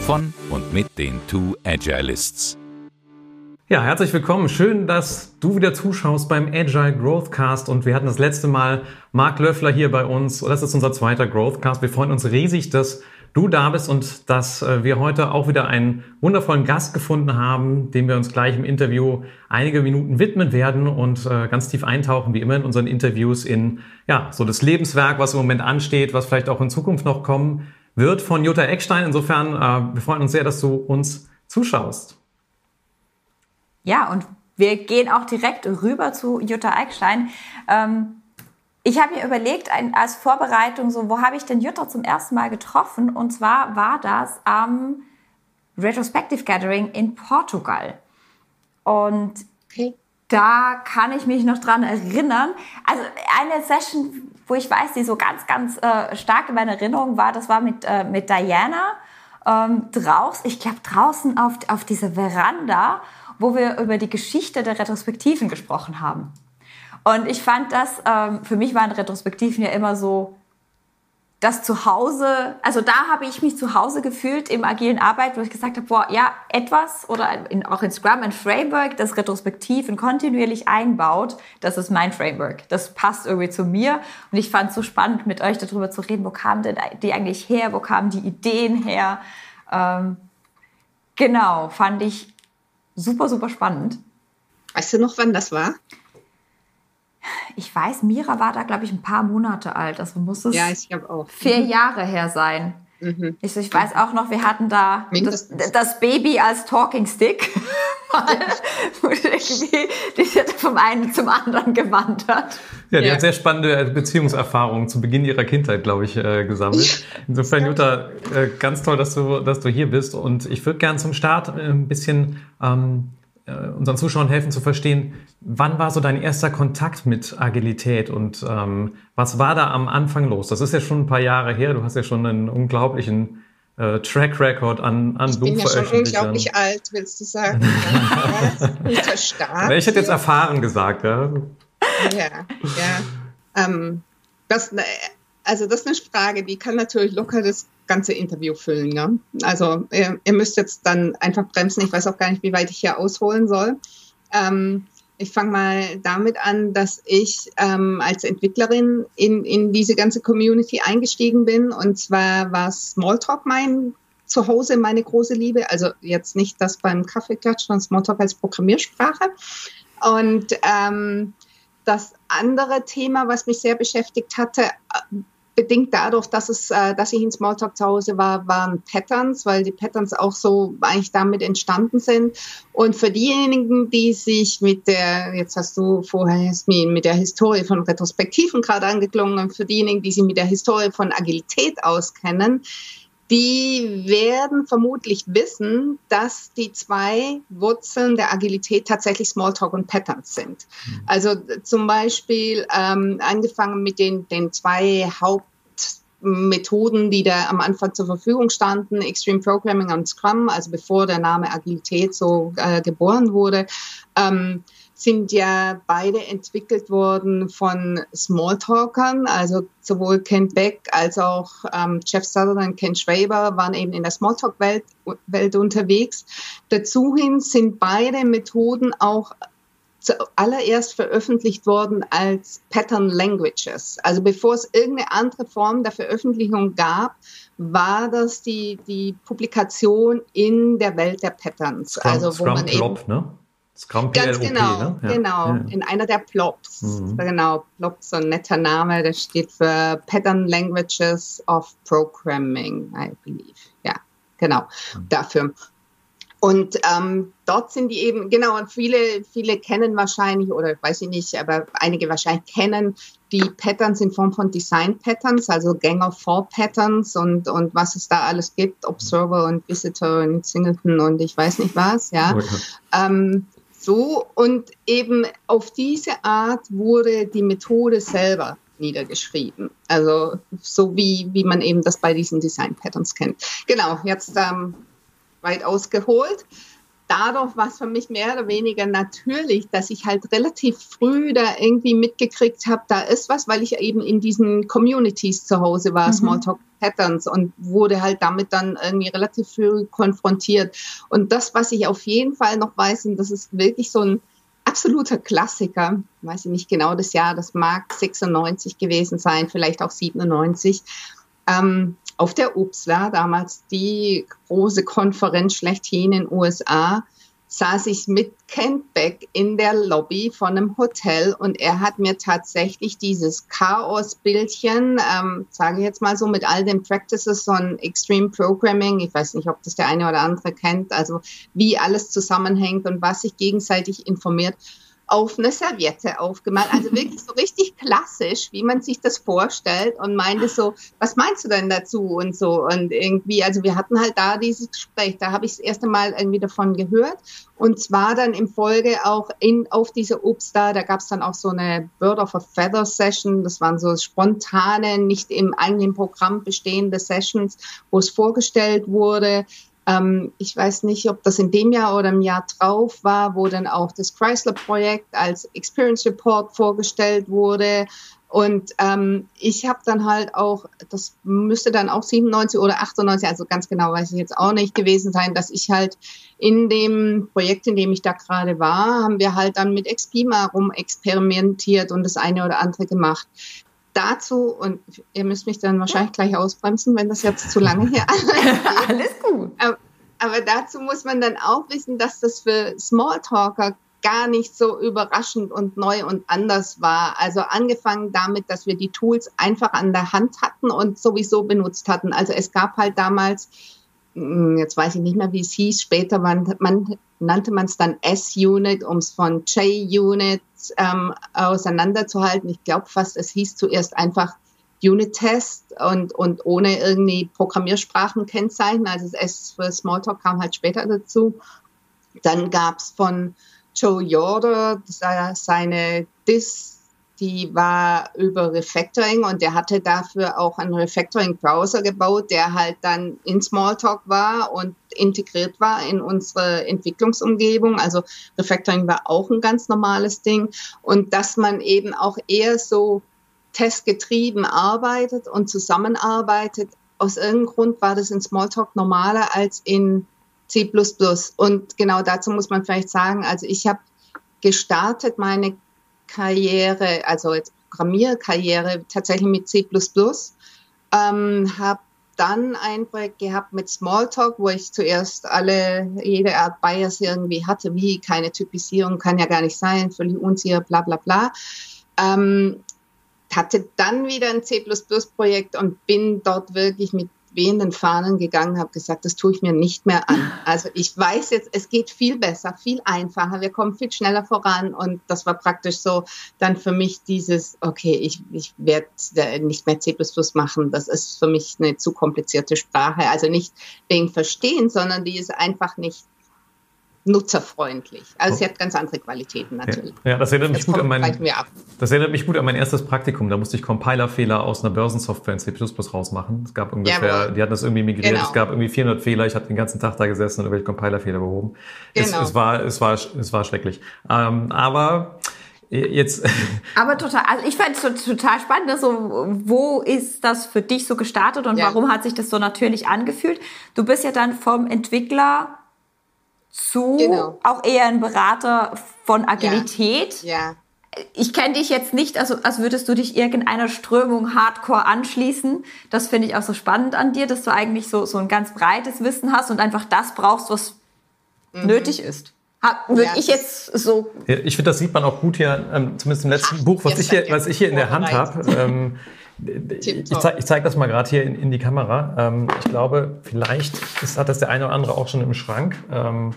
von und mit den Two Agilists. Ja, herzlich willkommen. Schön, dass du wieder zuschaust beim Agile Growth Cast und wir hatten das letzte Mal Marc Löffler hier bei uns. Das ist unser zweiter Growth Cast. Wir freuen uns riesig, dass du da bist und dass äh, wir heute auch wieder einen wundervollen Gast gefunden haben, dem wir uns gleich im Interview einige Minuten widmen werden und äh, ganz tief eintauchen, wie immer in unseren Interviews in ja, so das Lebenswerk, was im Moment ansteht, was vielleicht auch in Zukunft noch kommen wird von Jutta Eckstein. Insofern, äh, wir freuen uns sehr, dass du uns zuschaust. Ja, und wir gehen auch direkt rüber zu Jutta Eckstein. Ähm, ich habe mir überlegt, ein, als Vorbereitung, so, wo habe ich denn Jutta zum ersten Mal getroffen? Und zwar war das am Retrospective Gathering in Portugal. Und okay. Da kann ich mich noch dran erinnern. Also eine Session, wo ich weiß, die so ganz, ganz äh, stark in meiner Erinnerung war, das war mit, äh, mit Diana ähm, draußen, ich glaube draußen auf, auf dieser Veranda, wo wir über die Geschichte der Retrospektiven gesprochen haben. Und ich fand das, ähm, für mich waren Retrospektiven ja immer so das Zuhause, also da habe ich mich zu Hause gefühlt im agilen Arbeit, wo ich gesagt habe, boah, ja, etwas oder in, auch in Scrum ein Framework, das retrospektiv und kontinuierlich einbaut, das ist mein Framework. Das passt irgendwie zu mir und ich fand es so spannend, mit euch darüber zu reden, wo kamen denn die eigentlich her, wo kamen die Ideen her. Ähm, genau, fand ich super, super spannend. Weißt du noch, wann das war? Ich weiß, Mira war da, glaube ich, ein paar Monate alt. Also muss es ja, ich auch. vier mhm. Jahre her sein. Mhm. Ich, ich, weiß auch noch, wir hatten da das, das, Baby als Talking Stick. die ja vom einen zum anderen gewandert. Ja, die ja. hat sehr spannende Beziehungserfahrungen zu Beginn ihrer Kindheit, glaube ich, äh, gesammelt. Insofern, Jutta, äh, ganz toll, dass du, dass du hier bist. Und ich würde gerne zum Start äh, ein bisschen ähm, äh, unseren Zuschauern helfen zu verstehen, wann war so dein erster Kontakt mit Agilität und ähm, was war da am Anfang los? Das ist ja schon ein paar Jahre her, du hast ja schon einen unglaublichen äh, Track Record an, an Ich bin ja schon unglaublich alt, willst du sagen? ja, stark. Ich hätte jetzt erfahren gesagt, ja. Ja, ja. Ähm, das, äh, also das ist eine Frage, die kann natürlich locker das ganze Interview füllen. Ne? Also ihr, ihr, müsst jetzt dann einfach bremsen. Ich weiß auch gar nicht, wie weit ich hier ausholen soll. Ähm, ich fange mal damit an, dass ich ähm, als Entwicklerin in, in diese ganze Community eingestiegen bin. Und zwar war Smalltalk mein Zuhause, meine große Liebe. Also jetzt nicht das beim Kaffeeklatsch, sondern Smalltalk als Programmiersprache. Und ähm, das andere Thema, was mich sehr beschäftigt hatte, bedingt dadurch, dass es, äh, dass ich in Smalltalk zu Hause war, waren Patterns, weil die Patterns auch so eigentlich damit entstanden sind. Und für diejenigen, die sich mit der, jetzt hast du vorher Jasmin, mit der Historie von Retrospektiven gerade angeklungen, für diejenigen, die sich mit der Historie von Agilität auskennen, die werden vermutlich wissen, dass die zwei Wurzeln der Agilität tatsächlich Smalltalk und Patterns sind. Mhm. Also zum Beispiel ähm, angefangen mit den, den zwei Hauptmethoden, die da am Anfang zur Verfügung standen, Extreme Programming und Scrum, also bevor der Name Agilität so äh, geboren wurde. Ähm, sind ja beide entwickelt worden von Smalltalkern, also sowohl Kent Beck als auch ähm, Jeff Sutherland, Ken Schwaber waren eben in der Smalltalk-Welt Welt unterwegs. Dazu hin sind beide Methoden auch zuallererst veröffentlicht worden als Pattern Languages. Also bevor es irgendeine andere Form der Veröffentlichung gab, war das die, die Publikation in der Welt der Patterns. Scrum, also wo Scrum man eben, ne? Scrum Ganz PLOP, genau, ne? ja. genau. Ja. In einer der Plops. Mhm. Genau, Plop, so ein netter Name, der steht für Pattern Languages of Programming, I believe. Ja, genau, mhm. dafür. Und ähm, dort sind die eben, genau, und viele, viele kennen wahrscheinlich, oder weiß ich nicht, aber einige wahrscheinlich kennen die Patterns in Form von Design Patterns, also Gang of Four Patterns und, und was es da alles gibt, Observer und Visitor und Singleton und ich weiß nicht was, ja. Okay. Ähm, so, und eben auf diese Art wurde die Methode selber niedergeschrieben. Also so wie, wie man eben das bei diesen Design Patterns kennt. Genau, jetzt ähm, weit ausgeholt dadurch war es für mich mehr oder weniger natürlich, dass ich halt relativ früh da irgendwie mitgekriegt habe, da ist was, weil ich eben in diesen Communities zu Hause war, mhm. Smalltalk Patterns und wurde halt damit dann irgendwie relativ früh konfrontiert. Und das, was ich auf jeden Fall noch weiß, und das ist wirklich so ein absoluter Klassiker, weiß ich nicht genau das Jahr, das mag 96 gewesen sein, vielleicht auch 97. Ähm, auf der UPSLA, damals die große Konferenz schlechthin in den USA, saß ich mit Kent Beck in der Lobby von einem Hotel und er hat mir tatsächlich dieses Chaos-Bildchen, ähm, sage ich jetzt mal so, mit all den Practices von Extreme Programming, ich weiß nicht, ob das der eine oder andere kennt, also wie alles zusammenhängt und was sich gegenseitig informiert auf eine Serviette aufgemalt. Also wirklich so richtig klassisch, wie man sich das vorstellt und meinte so, was meinst du denn dazu? und so. Und irgendwie, also wir hatten halt da dieses Gespräch, da habe ich das erste Mal irgendwie davon gehört. Und zwar dann im Folge auch in, auf diese Obst da, da gab es dann auch so eine Bird of a Feather Session, das waren so spontane, nicht im eigenen Programm bestehende Sessions, wo es vorgestellt wurde, ähm, ich weiß nicht, ob das in dem Jahr oder im Jahr drauf war, wo dann auch das Chrysler-Projekt als Experience Report vorgestellt wurde. Und ähm, ich habe dann halt auch, das müsste dann auch 97 oder 98, also ganz genau weiß ich jetzt auch nicht gewesen sein, dass ich halt in dem Projekt, in dem ich da gerade war, haben wir halt dann mit Expima rum experimentiert und das eine oder andere gemacht. Dazu, und ihr müsst mich dann wahrscheinlich gleich ausbremsen, wenn das jetzt zu lange hier Alles gut. Aber, aber dazu muss man dann auch wissen, dass das für Smalltalker gar nicht so überraschend und neu und anders war. Also angefangen damit, dass wir die Tools einfach an der Hand hatten und sowieso benutzt hatten. Also es gab halt damals, jetzt weiß ich nicht mehr, wie es hieß, später man, man, nannte man es dann S-Unit, um es von J-Unit ähm, auseinanderzuhalten. Ich glaube fast, es hieß zuerst einfach Unit-Test und, und ohne irgendwie Programmiersprachen kennzeichnen. Also das S für Smalltalk kam halt später dazu. Dann gab es von Joe Yoder seine Dis, die war über Refactoring und der hatte dafür auch einen Refactoring-Browser gebaut, der halt dann in Smalltalk war und integriert war in unsere Entwicklungsumgebung. Also Refactoring war auch ein ganz normales Ding und dass man eben auch eher so testgetrieben arbeitet und zusammenarbeitet. Aus irgendeinem Grund war das in Smalltalk normaler als in C++. Und genau dazu muss man vielleicht sagen, also ich habe gestartet meine Karriere, also jetzt Programmierkarriere tatsächlich mit C++, ähm, habe dann ein Projekt gehabt mit Smalltalk, wo ich zuerst alle, jede Art Bias irgendwie hatte, wie keine Typisierung kann ja gar nicht sein, völlig unsicher, bla bla bla. Ähm, hatte dann wieder ein C++-Projekt und bin dort wirklich mit wehenden Fahnen gegangen, habe gesagt, das tue ich mir nicht mehr an. Also ich weiß jetzt, es geht viel besser, viel einfacher, wir kommen viel schneller voran und das war praktisch so dann für mich dieses, okay, ich, ich werde nicht mehr C++ machen, das ist für mich eine zu komplizierte Sprache. Also nicht wegen Verstehen, sondern die ist einfach nicht nutzerfreundlich. Also sie hat ganz andere Qualitäten natürlich. Ja, ja das, erinnert mich gut an mein, das erinnert mich gut an mein erstes Praktikum. Da musste ich Compilerfehler aus einer Börsensoftware in C++ rausmachen. Es gab ungefähr, Jawohl. die hatten das irgendwie migriert. Genau. Es gab irgendwie 400 Fehler. Ich hatte den ganzen Tag da gesessen und irgendwelche Compilerfehler behoben. Genau. Es, es, war, es war, es war schrecklich. Ähm, aber jetzt. Aber total, also ich fand es total spannend, ne? so, wo ist das für dich so gestartet und ja. warum hat sich das so natürlich angefühlt? Du bist ja dann vom Entwickler zu genau. auch eher ein Berater von Agilität. Ja. ja. Ich kenne dich jetzt nicht, also als würdest du dich irgendeiner Strömung Hardcore anschließen. Das finde ich auch so spannend an dir, dass du eigentlich so, so ein ganz breites Wissen hast und einfach das brauchst, was mhm. nötig ist. Würde ja, ich jetzt so. Ja, ich finde, das sieht man auch gut hier, ähm, zumindest im letzten Ach, Buch, was ich, hier, was ich hier in der Hand habe. Ähm, ich zeige zeig das mal gerade hier in, in, die Kamera. Ähm, ich glaube, vielleicht ist, hat das der eine oder andere auch schon im Schrank. Ähm,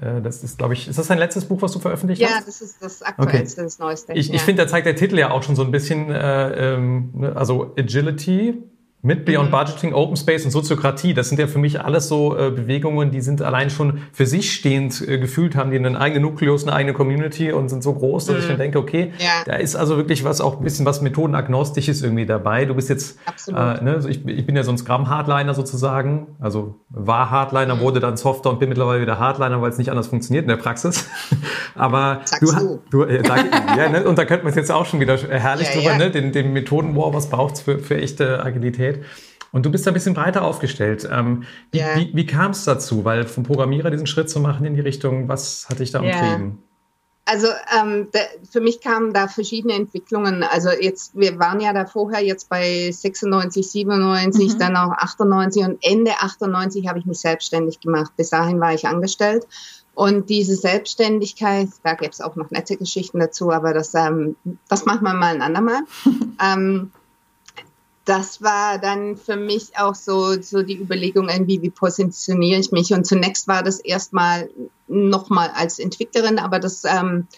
Äh, das ist, glaube ich, ist das dein letztes Buch, was du veröffentlicht ja, hast? Ja, das ist das aktuellste, okay. das neueste. Ich, ja. ich finde, da zeigt der Titel ja auch schon so ein bisschen, äh, ähm, ne, also Agility, mit Beyond mhm. Budgeting, Open Space und Soziokratie, das sind ja für mich alles so äh, Bewegungen, die sind allein schon für sich stehend äh, gefühlt, haben die einen eigenen Nukleus, eine eigene Community und sind so groß, dass mhm. ich dann denke, okay, ja. da ist also wirklich was auch ein bisschen was methodenagnostisches irgendwie dabei. Du bist jetzt, äh, ne, ich, ich bin ja so ein Scrum-Hardliner sozusagen, also war Hardliner, mhm. wurde dann Softer und bin mittlerweile wieder Hardliner, weil es nicht anders funktioniert in der Praxis. Aber Sagst du, du, du äh, sag, ja, ne, und da könnte man jetzt auch schon wieder herrlich ja, drüber, ja. ne, den, den Methoden-War, was braucht's für, für echte Agilität? Qualität. Und du bist da ein bisschen breiter aufgestellt. Ähm, wie, yeah. wie, wie kam es dazu? Weil vom Programmierer diesen Schritt zu machen in die Richtung, was hat dich da yeah. umtrieben? Also ähm, da, für mich kamen da verschiedene Entwicklungen. Also jetzt, wir waren ja da vorher jetzt bei 96, 97, mhm. dann auch 98 und Ende 98 habe ich mich selbstständig gemacht. Bis dahin war ich angestellt. Und diese Selbstständigkeit, da gäbe es auch noch nette Geschichten dazu, aber das, ähm, das machen wir mal ein andermal. ähm, das war dann für mich auch so, so die Überlegung, irgendwie, wie positioniere ich mich? Und zunächst war das erstmal nochmal als Entwicklerin, aber das ähm,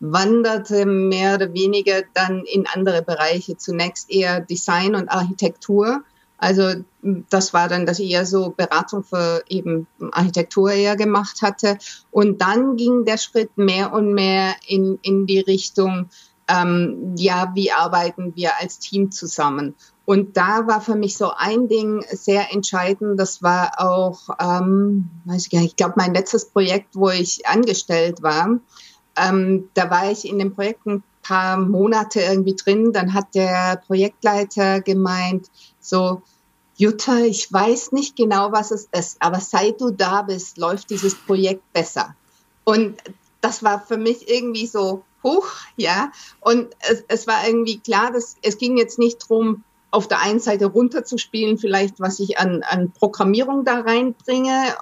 wanderte mehr oder weniger dann in andere Bereiche. Zunächst eher Design und Architektur. Also das war dann, dass ich eher so Beratung für eben Architektur eher gemacht hatte. Und dann ging der Schritt mehr und mehr in, in die Richtung, ähm, ja, wie arbeiten wir als Team zusammen? Und da war für mich so ein Ding sehr entscheidend. Das war auch, ähm, weiß ich gar nicht, ich glaube, mein letztes Projekt, wo ich angestellt war. Ähm, da war ich in dem Projekt ein paar Monate irgendwie drin. Dann hat der Projektleiter gemeint, so, Jutta, ich weiß nicht genau, was es ist, aber seit du da bist, läuft dieses Projekt besser. Und das war für mich irgendwie so, hoch, ja. Und es, es war irgendwie klar, dass es ging jetzt nicht drum auf der einen Seite runterzuspielen, vielleicht was ich an, an Programmierung da reinbringe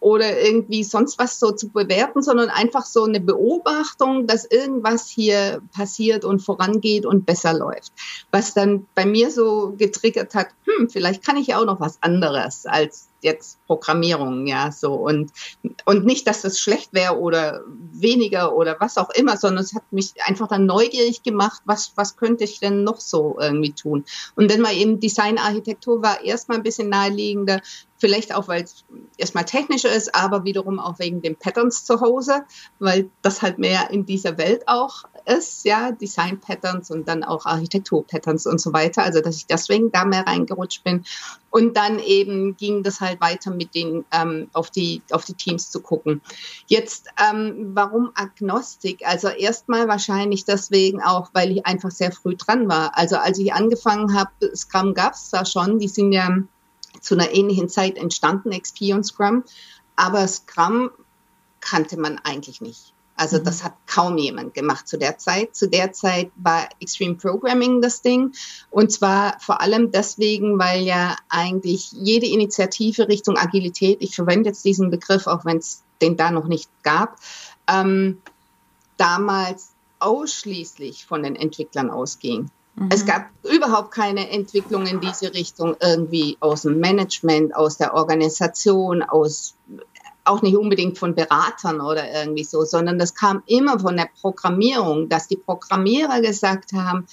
oder irgendwie sonst was so zu bewerten, sondern einfach so eine Beobachtung, dass irgendwas hier passiert und vorangeht und besser läuft. Was dann bei mir so getriggert hat, hm, vielleicht kann ich ja auch noch was anderes als jetzt Programmierung, ja, so und und nicht, dass das schlecht wäre oder weniger oder was auch immer, sondern es hat mich einfach dann neugierig gemacht, was was könnte ich denn noch so irgendwie tun? Und dann mal eben Designarchitektur war erstmal ein bisschen naheliegender, vielleicht auch weil es erstmal technischer ist, aber wiederum auch wegen den Patterns zu Hause, weil das halt mehr in dieser Welt auch ist, ja, Design Patterns und dann auch Architektur Patterns und so weiter, also dass ich deswegen da mehr reingerutscht bin und dann eben ging das halt weiter mit den ähm, auf die auf die Teams zu gucken. Jetzt ähm, warum Agnostik? Also erstmal wahrscheinlich deswegen auch, weil ich einfach sehr früh dran war. Also als ich angefangen habe, Scrum gab es da schon. Die sind ja zu einer ähnlichen Zeit entstanden, XP und Scrum. Aber Scrum kannte man eigentlich nicht. Also mhm. das hat kaum jemand gemacht zu der Zeit. Zu der Zeit war Extreme Programming das Ding. Und zwar vor allem deswegen, weil ja eigentlich jede Initiative Richtung Agilität, ich verwende jetzt diesen Begriff, auch wenn es den da noch nicht gab, ähm, damals ausschließlich von den Entwicklern ausging. Mhm. Es gab überhaupt keine Entwicklung in diese Richtung irgendwie aus dem Management, aus der Organisation, aus auch nicht unbedingt von Beratern oder irgendwie so, sondern das kam immer von der Programmierung, dass die Programmierer gesagt haben,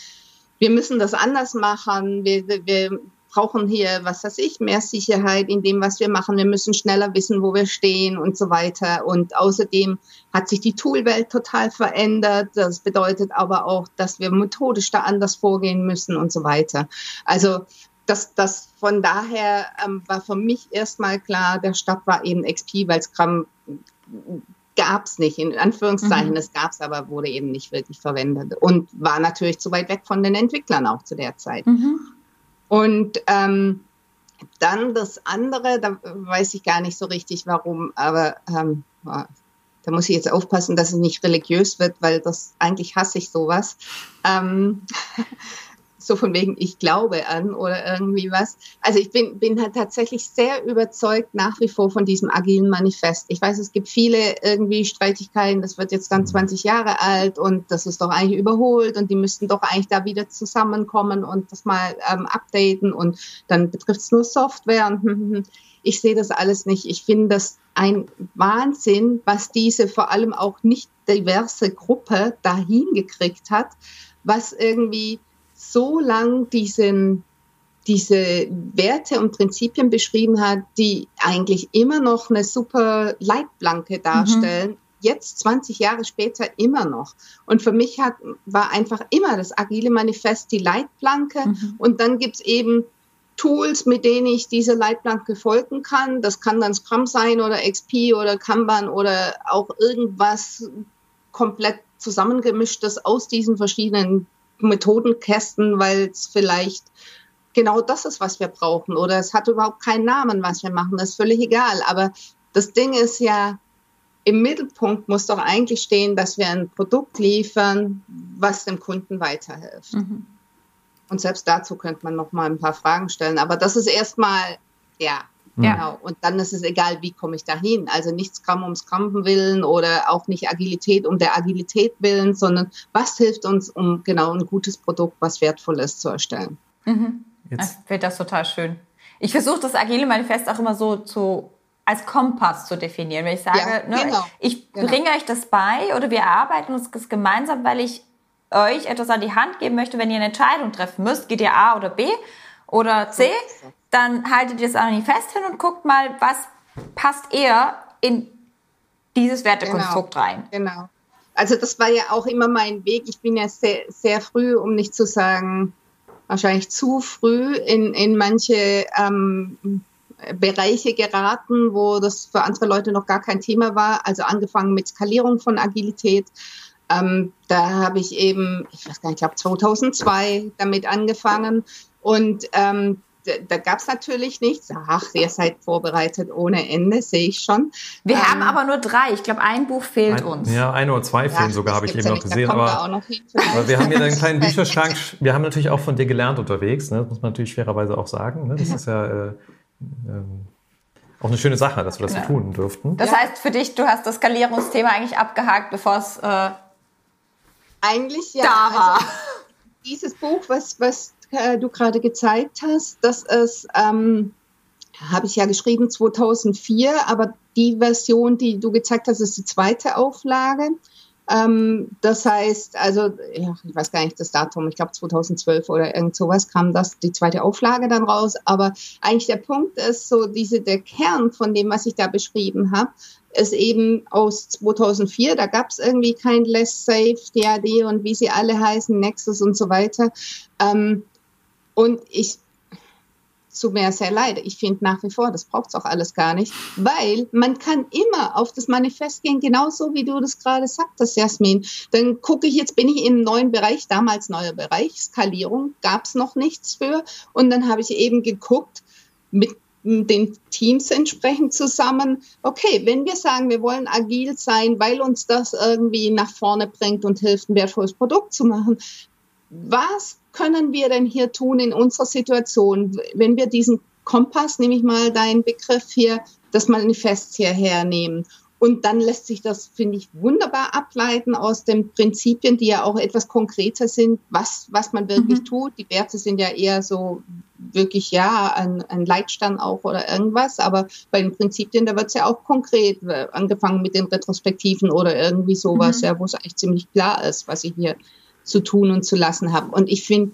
wir müssen das anders machen, wir, wir, brauchen hier, was weiß ich, mehr Sicherheit in dem, was wir machen, wir müssen schneller wissen, wo wir stehen und so weiter. Und außerdem hat sich die Toolwelt total verändert. Das bedeutet aber auch, dass wir methodisch da anders vorgehen müssen und so weiter. Also das, das von daher ähm, war für mich erstmal klar, der Stab war eben XP, weil Scrum gab es nicht, in Anführungszeichen, mhm. es gab es, aber wurde eben nicht wirklich verwendet und war natürlich zu weit weg von den Entwicklern auch zu der Zeit. Mhm. Und ähm, dann das andere, da weiß ich gar nicht so richtig warum, aber ähm, da muss ich jetzt aufpassen, dass es nicht religiös wird, weil das eigentlich hasse ich sowas. Ähm, so von wegen, ich glaube an oder irgendwie was. Also ich bin, bin halt tatsächlich sehr überzeugt nach wie vor von diesem agilen Manifest. Ich weiß, es gibt viele irgendwie Streitigkeiten, das wird jetzt dann 20 Jahre alt und das ist doch eigentlich überholt und die müssten doch eigentlich da wieder zusammenkommen und das mal ähm, updaten und dann betrifft es nur Software und hm, hm, hm. ich sehe das alles nicht. Ich finde das ein Wahnsinn, was diese vor allem auch nicht diverse Gruppe dahin gekriegt hat, was irgendwie so lang diesen diese Werte und Prinzipien beschrieben hat, die eigentlich immer noch eine super Leitplanke darstellen. Mhm. Jetzt 20 Jahre später immer noch. Und für mich hat, war einfach immer das agile Manifest die Leitplanke. Mhm. Und dann gibt's eben Tools, mit denen ich diese Leitplanke folgen kann. Das kann dann Scrum sein oder XP oder Kanban oder auch irgendwas komplett zusammengemischtes aus diesen verschiedenen Methodenkästen, weil es vielleicht genau das ist, was wir brauchen. Oder es hat überhaupt keinen Namen, was wir machen. Das ist völlig egal. Aber das Ding ist ja, im Mittelpunkt muss doch eigentlich stehen, dass wir ein Produkt liefern, was dem Kunden weiterhilft. Mhm. Und selbst dazu könnte man noch mal ein paar Fragen stellen. Aber das ist erstmal, ja, ja. Genau. Und dann ist es egal, wie komme ich dahin. Also nicht Scrum ums Scrum willen oder auch nicht Agilität um der Agilität willen, sondern was hilft uns, um genau ein gutes Produkt, was wertvoll ist, zu erstellen. Mhm. Jetzt. Ich finde das total schön. Ich versuche das Agile Manifest auch immer so zu als Kompass zu definieren. Wenn ich sage, ja, ne, genau. ich genau. bringe euch das bei oder wir arbeiten uns das gemeinsam, weil ich euch etwas an die Hand geben möchte, wenn ihr eine Entscheidung treffen müsst, geht ihr A oder B oder C, dann haltet ihr das Manifest hin und guckt mal, was passt eher in dieses Wertekonstrukt genau. rein. Genau. Also das war ja auch immer mein Weg. Ich bin ja sehr, sehr früh, um nicht zu sagen, wahrscheinlich zu früh in, in manche ähm, Bereiche geraten, wo das für andere Leute noch gar kein Thema war. Also angefangen mit Skalierung von Agilität. Ähm, da habe ich eben, ich weiß gar nicht, ich glaube 2002 damit angefangen. Und ähm, da gab es natürlich nichts. Ach, ihr seid vorbereitet ohne Ende, sehe ich schon. Wir ähm, haben aber nur drei. Ich glaube, ein Buch fehlt ein, uns. Ja, ein oder zwei fehlen ja, sogar, habe ich eben noch gesehen. Aber, noch aber, wir haben hier einen kleinen Bücherschrank. Wir haben natürlich auch von dir gelernt unterwegs. Ne? Das muss man natürlich fairerweise auch sagen. Ne? Das ist ja äh, äh, auch eine schöne Sache, dass wir das so tun dürften. Das heißt für dich, du hast das Skalierungsthema eigentlich abgehakt, bevor es äh, eigentlich ja, da war. Also, dieses Buch, was, was äh, du gerade gezeigt hast, das ist, ähm, habe ich ja geschrieben 2004, aber die Version, die du gezeigt hast, ist die zweite Auflage. Ähm, das heißt, also, ja, ich weiß gar nicht das Datum, ich glaube 2012 oder irgend sowas kam das, die zweite Auflage dann raus. Aber eigentlich der Punkt ist so, diese, der Kern von dem, was ich da beschrieben habe, ist eben aus 2004. Da gab es irgendwie kein Less Safe, DAD und wie sie alle heißen, Nexus und so weiter. Ähm, und ich, zu mir sehr leid, ich finde nach wie vor, das braucht es auch alles gar nicht, weil man kann immer auf das Manifest gehen, genauso wie du das gerade sagtest, Jasmin. Dann gucke ich, jetzt bin ich im neuen Bereich, damals neuer Bereich, Skalierung, gab es noch nichts für. Und dann habe ich eben geguckt, mit den Teams entsprechend zusammen. Okay, wenn wir sagen, wir wollen agil sein, weil uns das irgendwie nach vorne bringt und hilft, ein wertvolles Produkt zu machen, was können wir denn hier tun in unserer Situation, wenn wir diesen Kompass, nehme ich mal deinen Begriff hier, das Manifest hierher nehmen. Und dann lässt sich das, finde ich, wunderbar ableiten aus den Prinzipien, die ja auch etwas konkreter sind, was, was man wirklich mhm. tut. Die Werte sind ja eher so wirklich, ja, ein, ein Leitstand auch oder irgendwas. Aber bei den Prinzipien, da wird es ja auch konkret, äh, angefangen mit den Retrospektiven oder irgendwie sowas, mhm. ja, wo es eigentlich ziemlich klar ist, was ich hier zu tun und zu lassen habe. Und ich finde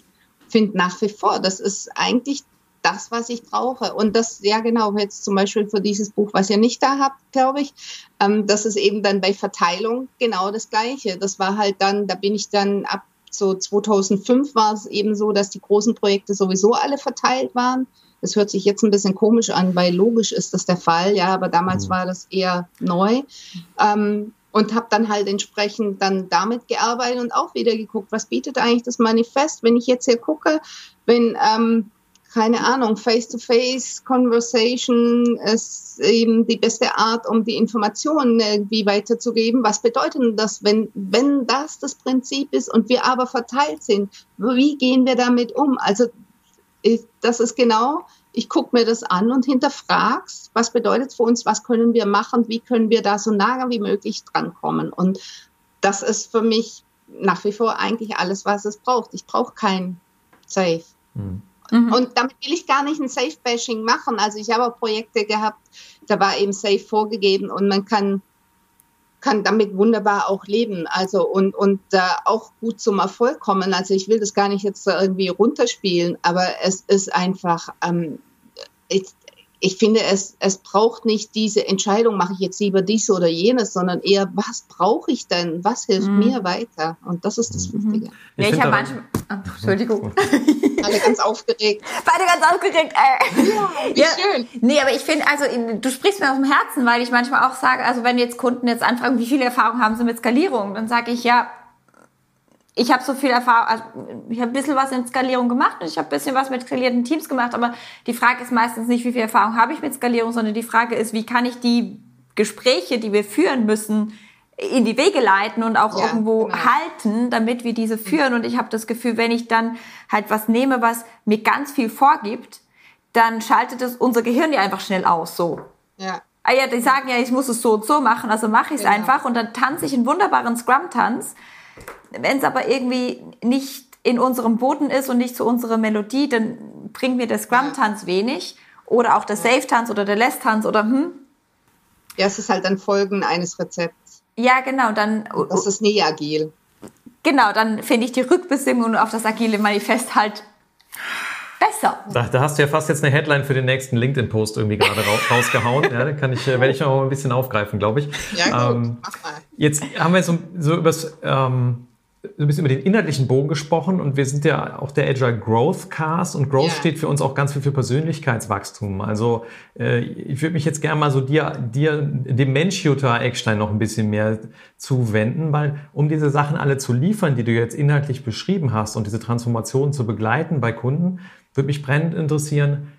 find nach wie vor, das ist eigentlich das, was ich brauche. Und das, ja genau, jetzt zum Beispiel für dieses Buch, was ihr nicht da habt, glaube ich, ähm, das ist eben dann bei Verteilung genau das Gleiche. Das war halt dann, da bin ich dann ab so 2005 war es eben so, dass die großen Projekte sowieso alle verteilt waren. Das hört sich jetzt ein bisschen komisch an, weil logisch ist das der Fall, ja, aber damals mhm. war das eher neu. Ähm, und habe dann halt entsprechend dann damit gearbeitet und auch wieder geguckt, was bietet eigentlich das Manifest, wenn ich jetzt hier gucke, wenn ähm, keine Ahnung, Face-to-Face-Conversation ist eben die beste Art, um die Informationen irgendwie weiterzugeben. Was bedeutet das, wenn, wenn das das Prinzip ist und wir aber verteilt sind? Wie gehen wir damit um? Also, ich, das ist genau ich gucke mir das an und hinterfrag's, was bedeutet es für uns, was können wir machen, wie können wir da so nah wie möglich drankommen. Und das ist für mich nach wie vor eigentlich alles, was es braucht. Ich brauche kein Safe. Hm. Mhm. Und damit will ich gar nicht ein Safe-Bashing machen. Also ich habe auch Projekte gehabt, da war eben Safe vorgegeben und man kann kann damit wunderbar auch leben, also und und da auch gut zum Erfolg kommen. Also ich will das gar nicht jetzt irgendwie runterspielen, aber es ist einfach, ähm, ich, ich finde, es, es braucht nicht diese Entscheidung, mache ich jetzt lieber dies oder jenes, sondern eher, was brauche ich denn? Was hilft mhm. mir weiter? Und das ist das mhm. Wichtige. Ja, ich, ich habe manchmal, oh, Entschuldigung. Alle ganz aufgeregt. Beide ganz aufgeregt. Äh. Ja, wie ja. schön. Nee, aber ich finde, also du sprichst mir aus dem Herzen, weil ich manchmal auch sage, also wenn jetzt Kunden jetzt anfragen, wie viele Erfahrungen haben sie mit Skalierung, dann sage ich ja, ich habe so viel Erfahrung, also ich habe ein bisschen was in Skalierung gemacht und ich habe ein bisschen was mit skalierten Teams gemacht, aber die Frage ist meistens nicht, wie viel Erfahrung habe ich mit Skalierung, sondern die Frage ist, wie kann ich die Gespräche, die wir führen müssen, in die Wege leiten und auch ja, irgendwo genau. halten, damit wir diese führen. Und ich habe das Gefühl, wenn ich dann halt was nehme, was mir ganz viel vorgibt, dann schaltet es unser Gehirn ja einfach schnell aus. So. Ja. Ah ja, die sagen ja, ich muss es so und so machen, also mache ich es genau. einfach und dann tanze ich einen wunderbaren Scrum-Tanz wenn es aber irgendwie nicht in unserem Boden ist und nicht zu unserer Melodie, dann bringt mir der Scrum-Tanz wenig. Oder auch der Safe-Tanz oder der Less-Tanz oder hm. Ja, es ist halt ein Folgen eines Rezepts. Ja, genau, dann. Das ist nie agil. Genau, dann finde ich die Rückbesinnung auf das agile Manifest halt besser. Da, da, hast du ja fast jetzt eine Headline für den nächsten LinkedIn-Post irgendwie gerade rausgehauen. ja, da kann ich, äh, werde ich noch ein bisschen aufgreifen, glaube ich. Ja, gut, ähm, mach mal. Jetzt haben wir so, so übers, ähm, ein bisschen über den inhaltlichen Bogen gesprochen und wir sind ja auch der Agile Growth Cast und Growth ja. steht für uns auch ganz viel für Persönlichkeitswachstum. Also äh, ich würde mich jetzt gerne mal so dir, dir, dem Mensch Jutta Eckstein noch ein bisschen mehr zuwenden, weil um diese Sachen alle zu liefern, die du jetzt inhaltlich beschrieben hast und diese Transformation zu begleiten bei Kunden, würde mich brennend interessieren,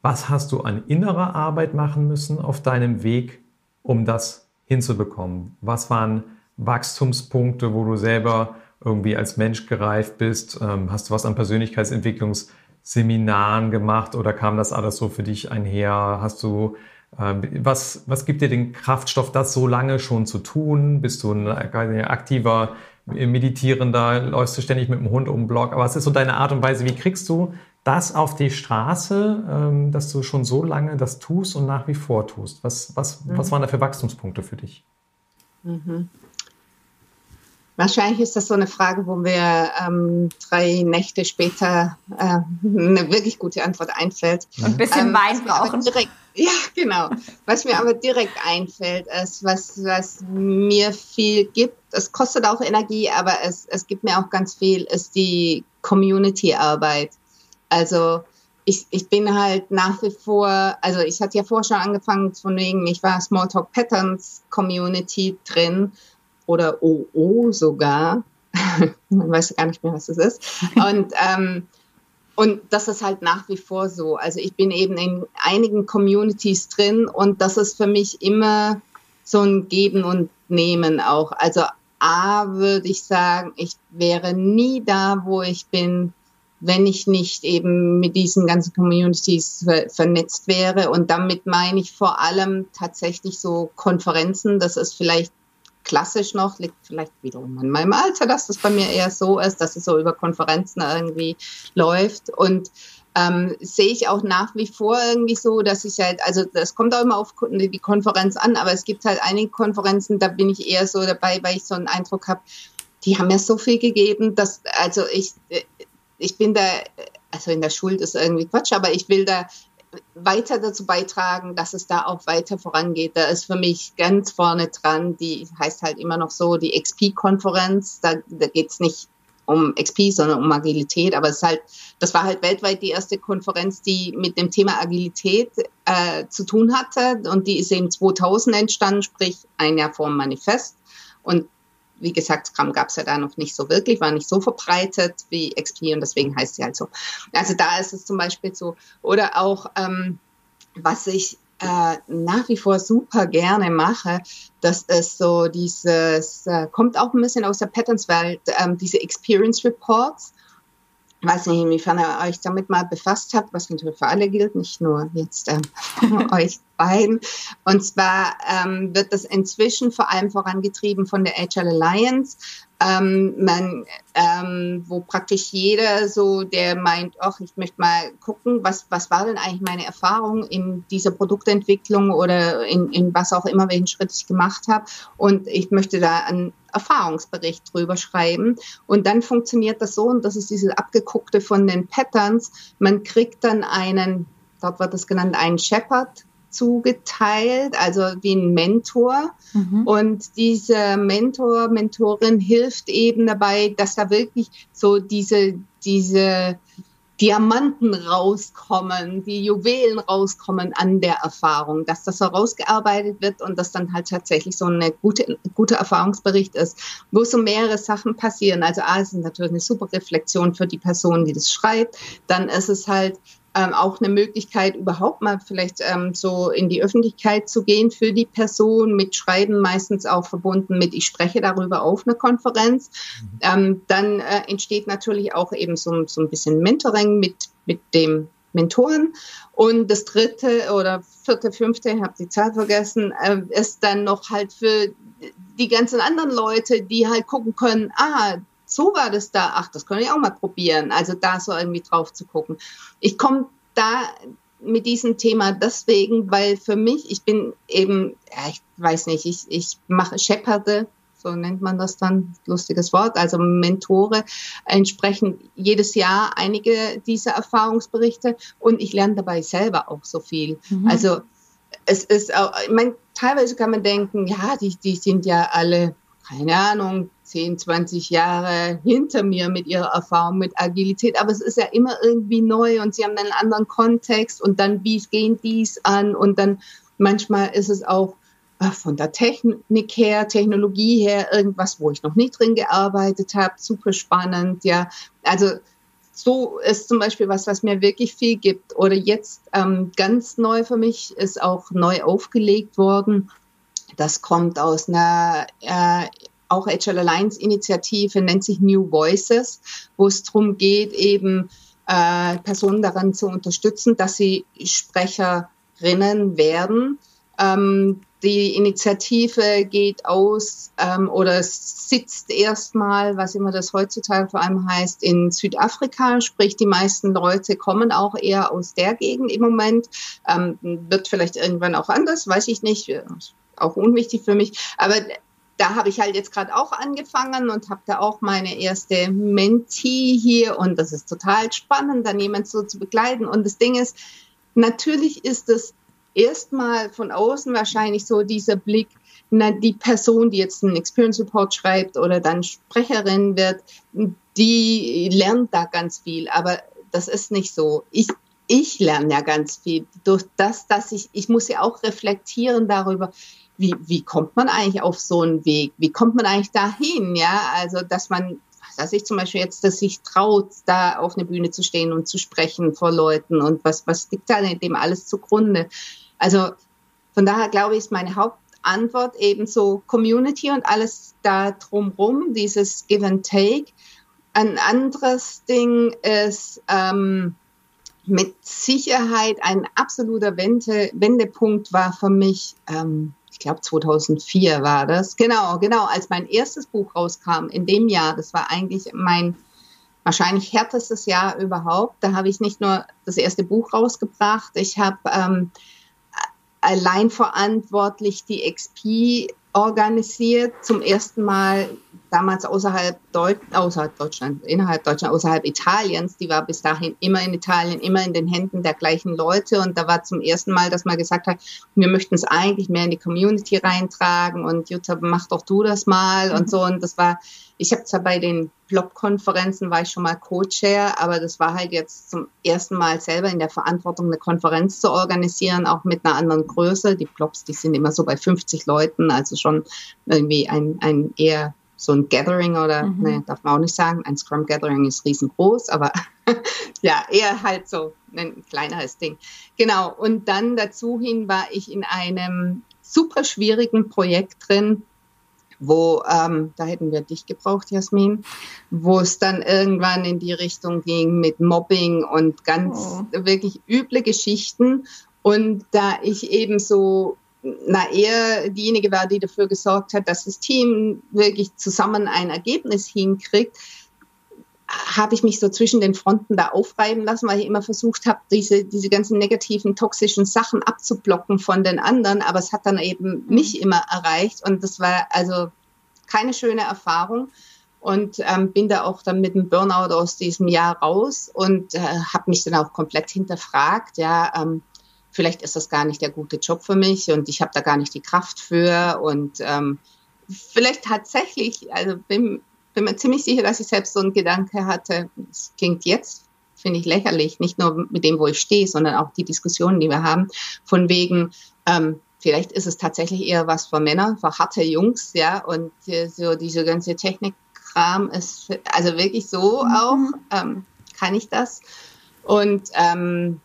was hast du an innerer Arbeit machen müssen auf deinem Weg, um das hinzubekommen? Was waren Wachstumspunkte, wo du selber irgendwie als Mensch gereift bist? Ähm, hast du was an Persönlichkeitsentwicklungsseminaren gemacht oder kam das alles so für dich einher? Hast du ähm, was, was gibt dir den Kraftstoff, das so lange schon zu tun? Bist du ein aktiver Meditierender? Läufst du ständig mit dem Hund um den Block? Aber was ist so deine Art und Weise? Wie kriegst du das auf die Straße, ähm, dass du schon so lange das tust und nach wie vor tust? Was, was, mhm. was waren da für Wachstumspunkte für dich? Mhm. Wahrscheinlich ist das so eine Frage, wo mir ähm, drei Nächte später äh, eine wirklich gute Antwort einfällt. Ein bisschen ähm, Wein brauchen. Direkt, ja, genau. Was mir aber direkt einfällt, ist, was, was mir viel gibt, es kostet auch Energie, aber es, es gibt mir auch ganz viel, ist die Community-Arbeit. Also ich, ich bin halt nach wie vor, also ich hatte ja vorher schon angefangen von wegen, ich war Smalltalk Patterns Community drin oder OO sogar. Man weiß gar nicht mehr, was das ist. Und, ähm, und das ist halt nach wie vor so. Also ich bin eben in einigen Communities drin und das ist für mich immer so ein Geben und Nehmen auch. Also A würde ich sagen, ich wäre nie da, wo ich bin, wenn ich nicht eben mit diesen ganzen Communities ver vernetzt wäre. Und damit meine ich vor allem tatsächlich so Konferenzen. Das ist vielleicht klassisch noch, liegt vielleicht wiederum an meinem Alter, dass das bei mir eher so ist, dass es so über Konferenzen irgendwie läuft. Und ähm, sehe ich auch nach wie vor irgendwie so, dass ich halt, also das kommt auch immer auf die Konferenz an, aber es gibt halt einige Konferenzen, da bin ich eher so dabei, weil ich so einen Eindruck habe, die haben mir so viel gegeben, dass, also ich, ich bin da, also in der Schuld ist irgendwie Quatsch, aber ich will da weiter dazu beitragen, dass es da auch weiter vorangeht. Da ist für mich ganz vorne dran, die heißt halt immer noch so, die XP-Konferenz. Da, da geht es nicht um XP, sondern um Agilität. Aber es ist halt, das war halt weltweit die erste Konferenz, die mit dem Thema Agilität äh, zu tun hatte. Und die ist eben 2000 entstanden, sprich ein Jahr vor dem Manifest. Und wie gesagt, Scrum gab es ja da noch nicht so wirklich, war nicht so verbreitet wie XP und deswegen heißt sie halt so. Also da ist es zum Beispiel so. Oder auch, ähm, was ich äh, nach wie vor super gerne mache, das ist so dieses, äh, kommt auch ein bisschen aus der Patterns-Welt, ähm, diese Experience Reports. Weiß nicht, inwiefern ihr euch damit mal befasst habt, was natürlich für alle gilt, nicht nur jetzt ähm, euch beiden. Und zwar ähm, wird das inzwischen vor allem vorangetrieben von der Agile Alliance, ähm, man, ähm, wo praktisch jeder so, der meint, ach, ich möchte mal gucken, was, was war denn eigentlich meine Erfahrung in dieser Produktentwicklung oder in, in was auch immer, welchen Schritt ich gemacht habe. Und ich möchte da einen Erfahrungsbericht drüber schreiben. Und dann funktioniert das so, und das ist dieses abgeguckte von den Patterns, man kriegt dann einen, dort wird das genannt, einen Shepherd, zugeteilt, also wie ein Mentor. Mhm. Und dieser Mentor, Mentorin hilft eben dabei, dass da wirklich so diese, diese Diamanten rauskommen, die Juwelen rauskommen an der Erfahrung, dass das herausgearbeitet wird und dass dann halt tatsächlich so eine gute, gute Erfahrungsbericht ist, wo so mehrere Sachen passieren. Also A, es ist natürlich eine super Reflexion für die Person, die das schreibt. Dann ist es halt ähm, auch eine Möglichkeit, überhaupt mal vielleicht ähm, so in die Öffentlichkeit zu gehen für die Person, mit Schreiben meistens auch verbunden mit, ich spreche darüber auf einer Konferenz. Mhm. Ähm, dann äh, entsteht natürlich auch eben so, so ein bisschen Mentoring mit, mit dem Mentoren. Und das dritte oder vierte, fünfte, ich habe die Zahl vergessen, äh, ist dann noch halt für die ganzen anderen Leute, die halt gucken können, ah, so war das da, ach, das kann ich auch mal probieren. Also da so irgendwie drauf zu gucken. Ich komme da mit diesem Thema deswegen, weil für mich, ich bin eben, ja, ich weiß nicht, ich, ich mache Shepherde, so nennt man das dann, lustiges Wort, also Mentore, entsprechend jedes Jahr einige dieser Erfahrungsberichte und ich lerne dabei selber auch so viel. Mhm. Also es ist auch, ich meine, teilweise kann man denken, ja, die, die sind ja alle, keine Ahnung, 10, 20 Jahre hinter mir mit ihrer Erfahrung mit Agilität, aber es ist ja immer irgendwie neu und sie haben einen anderen Kontext und dann, wie gehen dies an und dann manchmal ist es auch äh, von der Technik her, Technologie her, irgendwas, wo ich noch nicht drin gearbeitet habe, super spannend, ja. Also so ist zum Beispiel was, was mir wirklich viel gibt. Oder jetzt ähm, ganz neu für mich ist auch neu aufgelegt worden. Das kommt aus einer äh, auch Agile Alliance Initiative, nennt sich New Voices, wo es darum geht, eben äh, Personen daran zu unterstützen, dass sie Sprecherinnen werden. Ähm, die Initiative geht aus ähm, oder sitzt erstmal, was immer das heutzutage vor allem heißt, in Südafrika. Sprich, die meisten Leute kommen auch eher aus der Gegend im Moment. Ähm, wird vielleicht irgendwann auch anders, weiß ich nicht. Auch unwichtig für mich. Aber da habe ich halt jetzt gerade auch angefangen und habe da auch meine erste Mentee hier und das ist total spannend, dann jemand so zu begleiten. Und das Ding ist, natürlich ist es erstmal von außen wahrscheinlich so dieser Blick, na, die Person, die jetzt einen Experience Report schreibt oder dann Sprecherin wird, die lernt da ganz viel. Aber das ist nicht so. Ich, ich lerne ja ganz viel durch das, dass ich, ich muss ja auch reflektieren darüber, wie, wie kommt man eigentlich auf so einen Weg? Wie kommt man eigentlich dahin? Ja, also, dass man, weiß ich zum Beispiel jetzt, dass sich traut, da auf eine Bühne zu stehen und zu sprechen vor Leuten und was, was liegt da dem alles zugrunde? Also, von daher glaube ich, ist meine Hauptantwort eben so Community und alles da drumrum, dieses Give and Take. Ein anderes Ding ist, ähm, mit Sicherheit ein absoluter Wende, Wendepunkt war für mich ähm, ich glaube 2004 war das. Genau, genau, als mein erstes Buch rauskam in dem Jahr, das war eigentlich mein wahrscheinlich härtestes Jahr überhaupt. Da habe ich nicht nur das erste Buch rausgebracht, ich habe ähm, allein verantwortlich die XP organisiert, zum ersten Mal damals außerhalb, Deut außerhalb Deutschland, innerhalb Deutschland, außerhalb Italiens. Die war bis dahin immer in Italien, immer in den Händen der gleichen Leute. Und da war zum ersten Mal, dass man gesagt hat, wir möchten es eigentlich mehr in die Community reintragen und Jutta, mach doch du das mal mhm. und so. Und das war, ich habe zwar bei den Blob-Konferenzen war ich schon mal Co-Chair, aber das war halt jetzt zum ersten Mal selber in der Verantwortung, eine Konferenz zu organisieren, auch mit einer anderen Größe. Die Blobs, die sind immer so bei 50 Leuten, also schon irgendwie ein, ein eher so ein Gathering oder, mhm. ne, darf man auch nicht sagen, ein Scrum Gathering ist riesengroß, aber ja, eher halt so ein kleineres Ding. Genau. Und dann dazu hin war ich in einem super schwierigen Projekt drin, wo, ähm, da hätten wir dich gebraucht, Jasmin, wo es dann irgendwann in die Richtung ging mit Mobbing und ganz oh. wirklich üble Geschichten. Und da ich eben so na eher diejenige war, die dafür gesorgt hat, dass das Team wirklich zusammen ein Ergebnis hinkriegt, habe ich mich so zwischen den Fronten da aufreiben lassen, weil ich immer versucht habe, diese, diese ganzen negativen, toxischen Sachen abzublocken von den anderen, aber es hat dann eben mhm. mich immer erreicht. Und das war also keine schöne Erfahrung. Und ähm, bin da auch dann mit dem Burnout aus diesem Jahr raus und äh, habe mich dann auch komplett hinterfragt, ja, ähm, vielleicht ist das gar nicht der gute Job für mich und ich habe da gar nicht die Kraft für und ähm, vielleicht tatsächlich, also bin, bin mir ziemlich sicher, dass ich selbst so einen Gedanke hatte, es klingt jetzt, finde ich lächerlich, nicht nur mit dem, wo ich stehe, sondern auch die Diskussionen, die wir haben, von wegen, ähm, vielleicht ist es tatsächlich eher was für Männer, für harte Jungs, ja, und äh, so diese ganze Technikkram ist, also wirklich so mhm. auch, ähm, kann ich das. Und ähm,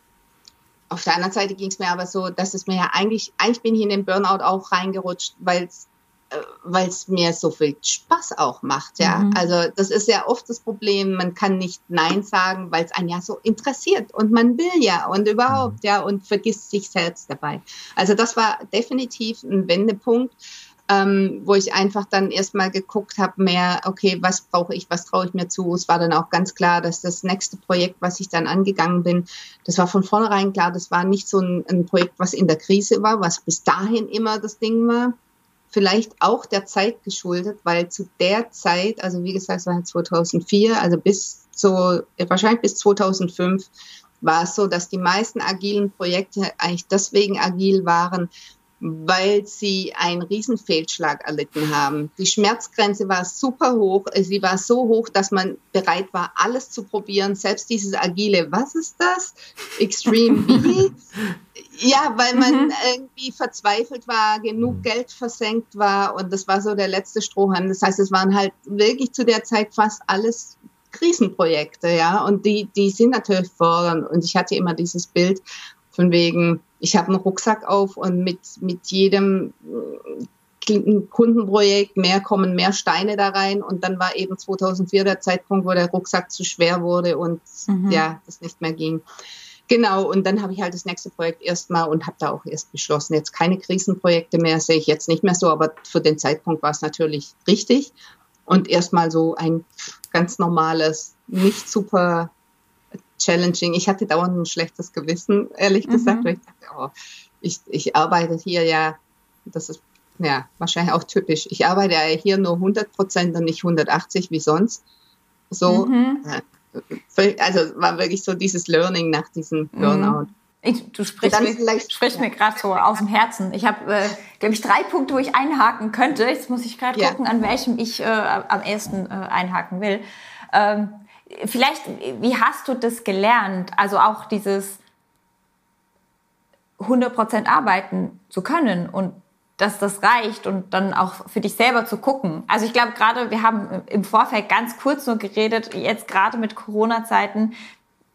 auf der anderen Seite ging es mir aber so, dass es mir ja eigentlich, eigentlich bin ich in den Burnout auch reingerutscht, weil es äh, weil es mir so viel Spaß auch macht, ja. Mhm. Also das ist ja oft das Problem, man kann nicht Nein sagen, weil es einen ja so interessiert und man will ja und überhaupt, mhm. ja, und vergisst sich selbst dabei. Also das war definitiv ein Wendepunkt ähm, wo ich einfach dann erstmal geguckt habe, mehr, okay, was brauche ich, was traue ich mir zu. Es war dann auch ganz klar, dass das nächste Projekt, was ich dann angegangen bin, das war von vornherein klar, das war nicht so ein, ein Projekt, was in der Krise war, was bis dahin immer das Ding war. Vielleicht auch der Zeit geschuldet, weil zu der Zeit, also wie gesagt, es war 2004, also bis so, wahrscheinlich bis 2005, war es so, dass die meisten agilen Projekte eigentlich deswegen agil waren, weil sie einen Riesenfehlschlag erlitten haben. Die Schmerzgrenze war super hoch. Sie war so hoch, dass man bereit war, alles zu probieren. Selbst dieses agile, was ist das? Extreme B? ja, weil man mhm. irgendwie verzweifelt war, genug Geld versenkt war und das war so der letzte Strohhalm. Das heißt, es waren halt wirklich zu der Zeit fast alles Krisenprojekte, ja, und die, die sind natürlich fordernd. Und ich hatte immer dieses Bild von wegen, ich habe einen Rucksack auf und mit, mit jedem äh, Kundenprojekt mehr kommen mehr Steine da rein und dann war eben 2004 der Zeitpunkt, wo der Rucksack zu schwer wurde und mhm. ja, das nicht mehr ging. Genau, und dann habe ich halt das nächste Projekt erstmal und habe da auch erst beschlossen, jetzt keine Krisenprojekte mehr, sehe ich jetzt nicht mehr so, aber für den Zeitpunkt war es natürlich richtig. Und erstmal so ein ganz normales, nicht super challenging. Ich hatte dauernd ein schlechtes Gewissen, ehrlich gesagt, mhm. weil ich dachte, oh, ich, ich arbeite hier ja, das ist ja wahrscheinlich auch typisch. Ich arbeite ja hier nur 100 Prozent und nicht 180 wie sonst. So, mhm. also war wirklich so dieses Learning nach diesem mhm. Burnout. Ich, du sprichst, mir, sprichst mir gerade so aus dem Herzen. Ich habe, äh, glaube ich, drei Punkte, wo ich einhaken könnte. Jetzt muss ich gerade ja. gucken, an welchem ich äh, am ersten äh, einhaken will. Ähm, vielleicht, wie hast du das gelernt? Also auch dieses 100% arbeiten zu können und dass das reicht und dann auch für dich selber zu gucken. Also ich glaube gerade, wir haben im Vorfeld ganz kurz nur geredet, jetzt gerade mit Corona-Zeiten,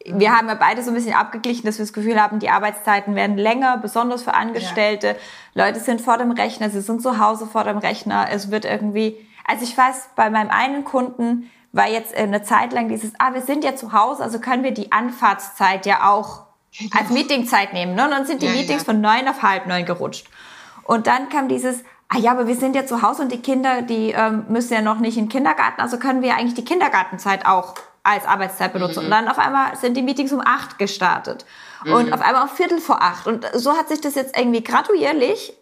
wir haben ja beide so ein bisschen abgeglichen, dass wir das Gefühl haben, die Arbeitszeiten werden länger, besonders für Angestellte. Ja. Leute sind vor dem Rechner, sie sind zu Hause vor dem Rechner. Es wird irgendwie, also ich weiß, bei meinem einen Kunden, war jetzt eine Zeit lang dieses, ah, wir sind ja zu Hause, also können wir die Anfahrtszeit ja auch als Meetingzeit nehmen. Ne? Und dann sind die ja, Meetings ja. von neun auf halb neun gerutscht. Und dann kam dieses, ah ja, aber wir sind ja zu Hause und die Kinder, die ähm, müssen ja noch nicht in den Kindergarten, also können wir eigentlich die Kindergartenzeit auch als Arbeitszeit benutzen. Mhm. Und dann auf einmal sind die Meetings um acht gestartet. Mhm. Und auf einmal auf Viertel vor acht. Und so hat sich das jetzt irgendwie graduierlich.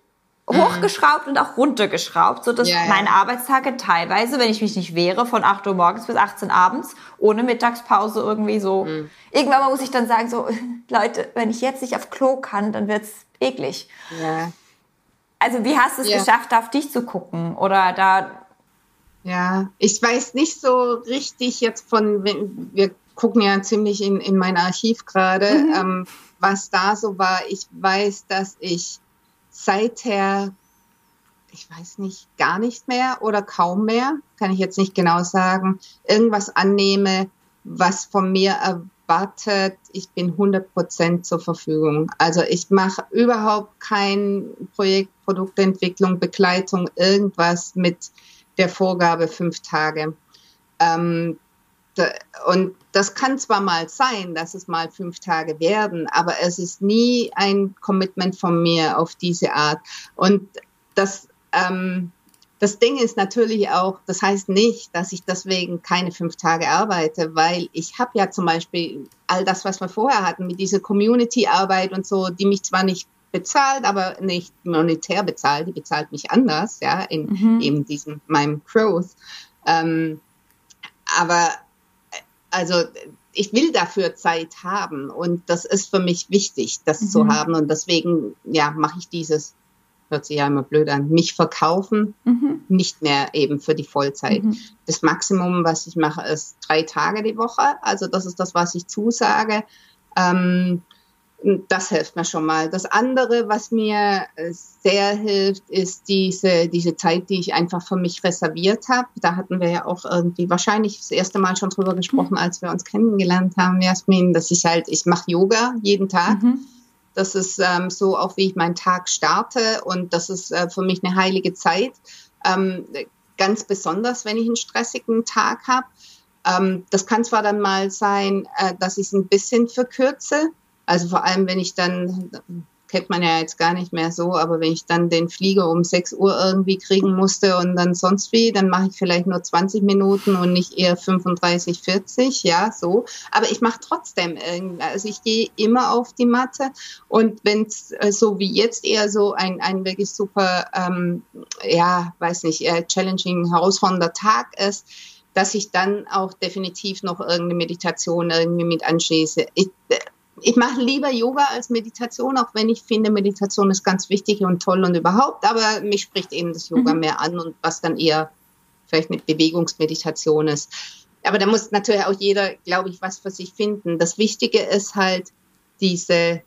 Hochgeschraubt und auch runtergeschraubt, so dass ja, ja. meine Arbeitstage teilweise, wenn ich mich nicht wehre, von 8 Uhr morgens bis 18 abends, ohne Mittagspause irgendwie so. Mhm. Irgendwann mal muss ich dann sagen, so, Leute, wenn ich jetzt nicht auf Klo kann, dann wird's eklig. Ja. Also wie hast du es geschafft, auf dich zu gucken? Oder da. Ja, ich weiß nicht so richtig jetzt von, wir gucken ja ziemlich in, in mein Archiv gerade, mhm. ähm, was da so war. Ich weiß, dass ich seither, ich weiß nicht, gar nicht mehr oder kaum mehr, kann ich jetzt nicht genau sagen, irgendwas annehme, was von mir erwartet, ich bin 100% zur Verfügung. Also ich mache überhaupt kein Projekt, Produktentwicklung, Begleitung, irgendwas mit der Vorgabe fünf Tage. Ähm, und das kann zwar mal sein, dass es mal fünf Tage werden, aber es ist nie ein Commitment von mir auf diese Art. Und das, ähm, das Ding ist natürlich auch, das heißt nicht, dass ich deswegen keine fünf Tage arbeite, weil ich habe ja zum Beispiel all das, was wir vorher hatten, mit dieser Community-Arbeit und so, die mich zwar nicht bezahlt, aber nicht monetär bezahlt, die bezahlt mich anders, ja, in mhm. eben diesem, meinem Growth. Ähm, aber also ich will dafür Zeit haben und das ist für mich wichtig, das mhm. zu haben und deswegen ja mache ich dieses hört sich ja immer blöd an, mich verkaufen, mhm. nicht mehr eben für die Vollzeit. Mhm. Das Maximum, was ich mache, ist drei Tage die Woche. Also das ist das, was ich zusage. Ähm, das hilft mir schon mal. Das andere, was mir sehr hilft, ist diese, diese Zeit, die ich einfach für mich reserviert habe. Da hatten wir ja auch irgendwie wahrscheinlich das erste Mal schon drüber gesprochen, mhm. als wir uns kennengelernt haben, Jasmin, dass ich halt, ich mache Yoga jeden Tag. Mhm. Das ist ähm, so auch, wie ich meinen Tag starte und das ist äh, für mich eine heilige Zeit. Ähm, ganz besonders, wenn ich einen stressigen Tag habe. Ähm, das kann zwar dann mal sein, äh, dass ich es ein bisschen verkürze. Also vor allem, wenn ich dann kennt man ja jetzt gar nicht mehr so, aber wenn ich dann den Flieger um 6 Uhr irgendwie kriegen musste und dann sonst wie, dann mache ich vielleicht nur 20 Minuten und nicht eher 35, 40, ja, so. Aber ich mache trotzdem irgendwie, also ich gehe immer auf die Matte und wenn es äh, so wie jetzt eher so ein, ein wirklich super, ähm, ja, weiß nicht, äh, challenging, herausfordernder Tag ist, dass ich dann auch definitiv noch irgendeine Meditation irgendwie mit anschließe. Ich, äh, ich mache lieber Yoga als Meditation, auch wenn ich finde, Meditation ist ganz wichtig und toll und überhaupt, aber mich spricht eben das Yoga mhm. mehr an und was dann eher vielleicht mit Bewegungsmeditation ist. Aber da muss natürlich auch jeder, glaube ich, was für sich finden. Das Wichtige ist halt diese,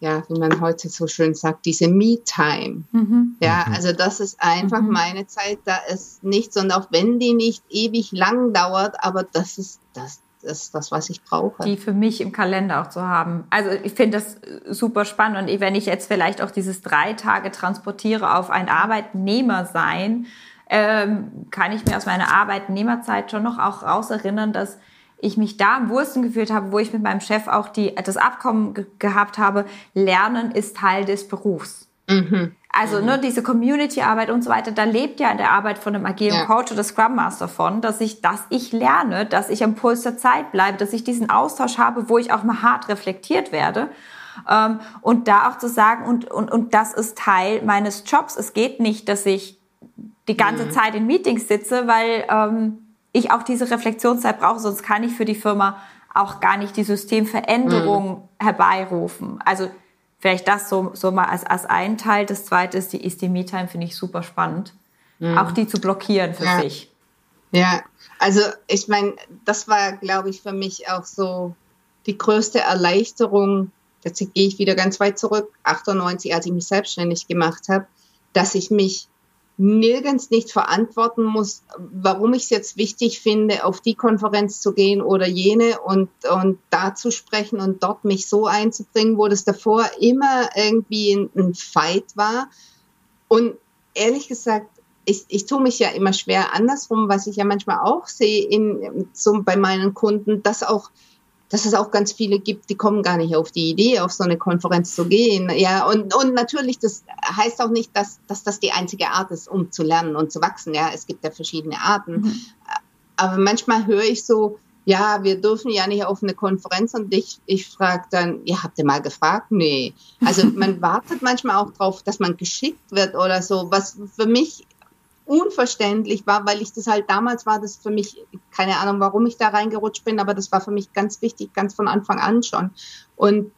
ja, wie man heute so schön sagt, diese Me-Time. Mhm. Ja, mhm. also das ist einfach mhm. meine Zeit, da ist nichts und auch wenn die nicht ewig lang dauert, aber das ist das, ist das, was ich brauche. Die für mich im Kalender auch zu haben. Also ich finde das super spannend und wenn ich jetzt vielleicht auch dieses drei Tage transportiere auf ein Arbeitnehmer sein, ähm, kann ich mir aus meiner Arbeitnehmerzeit schon noch auch rauserinnern, dass ich mich da am Wursten gefühlt habe, wo ich mit meinem Chef auch die, das Abkommen ge gehabt habe, Lernen ist Teil des Berufs. Mhm. Also mhm. ne, diese Community-Arbeit und so weiter, da lebt ja in der Arbeit von einem agilen ja. Coach oder Scrum Master von, dass ich, dass ich lerne, dass ich am Puls der Zeit bleibe, dass ich diesen Austausch habe, wo ich auch mal hart reflektiert werde. Ähm, und da auch zu sagen, und, und, und das ist Teil meines Jobs. Es geht nicht, dass ich die ganze mhm. Zeit in Meetings sitze, weil ähm, ich auch diese Reflexionszeit brauche, sonst kann ich für die Firma auch gar nicht die Systemveränderung mhm. herbeirufen. Also Vielleicht das so, so mal als, als ein Teil. Das zweite ist die, ist die Me-Time, finde ich super spannend. Mhm. Auch die zu blockieren für ja. sich. Ja, also ich meine, das war, glaube ich, für mich auch so die größte Erleichterung. Jetzt gehe ich wieder ganz weit zurück, 98, als ich mich selbstständig gemacht habe, dass ich mich nirgends nicht verantworten muss, warum ich es jetzt wichtig finde, auf die Konferenz zu gehen oder jene und, und da zu sprechen und dort mich so einzubringen, wo das davor immer irgendwie ein, ein Fight war. Und ehrlich gesagt, ich, ich tue mich ja immer schwer andersrum, was ich ja manchmal auch sehe in, so bei meinen Kunden, dass auch dass es auch ganz viele gibt, die kommen gar nicht auf die Idee, auf so eine Konferenz zu gehen. Ja, und, und natürlich, das heißt auch nicht, dass, dass das die einzige Art ist, um zu lernen und zu wachsen. Ja, es gibt ja verschiedene Arten. Mhm. Aber manchmal höre ich so, ja, wir dürfen ja nicht auf eine Konferenz und ich, ich frage dann, ja, habt ihr mal gefragt? Nee. Also man wartet manchmal auch drauf, dass man geschickt wird oder so, was für mich unverständlich war, weil ich das halt damals war, das für mich, keine Ahnung, warum ich da reingerutscht bin, aber das war für mich ganz wichtig, ganz von Anfang an schon. Und,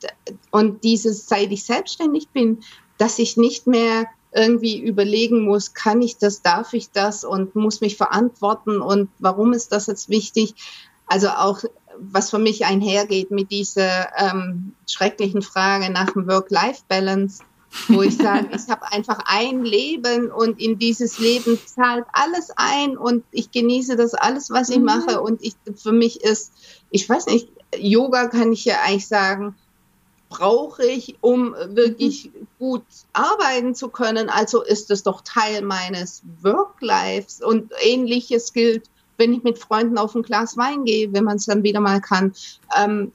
und dieses, seit ich selbstständig bin, dass ich nicht mehr irgendwie überlegen muss, kann ich das, darf ich das und muss mich verantworten und warum ist das jetzt wichtig? Also auch was für mich einhergeht mit dieser ähm, schrecklichen Frage nach dem Work-Life-Balance wo ich sage, ich habe einfach ein Leben und in dieses Leben zahlt alles ein und ich genieße das alles, was ich mhm. mache und ich für mich ist, ich weiß nicht, Yoga kann ich ja eigentlich sagen, brauche ich, um wirklich gut arbeiten zu können. Also ist es doch Teil meines Work-Lives und ähnliches gilt, wenn ich mit Freunden auf ein Glas Wein gehe, wenn man es dann wieder mal kann. Ähm,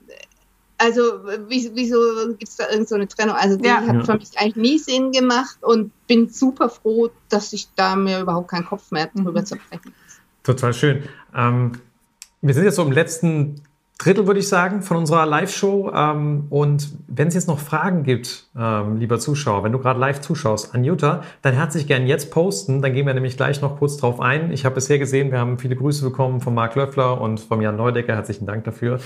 also wieso gibt es da irgendeine so Trennung? Also die ja. hat für mich eigentlich nie Sinn gemacht und bin super froh, dass ich da mir überhaupt keinen Kopf mehr drüber mhm. zerbrechen Total schön. Ähm, wir sind jetzt so im letzten Drittel, würde ich sagen, von unserer Live-Show. Ähm, und wenn es jetzt noch Fragen gibt, ähm, lieber Zuschauer, wenn du gerade live zuschaust an Jutta, dann herzlich gern jetzt posten. Dann gehen wir nämlich gleich noch kurz drauf ein. Ich habe bisher gesehen, wir haben viele Grüße bekommen von Marc Löffler und von Jan Neudecker. Herzlichen Dank dafür.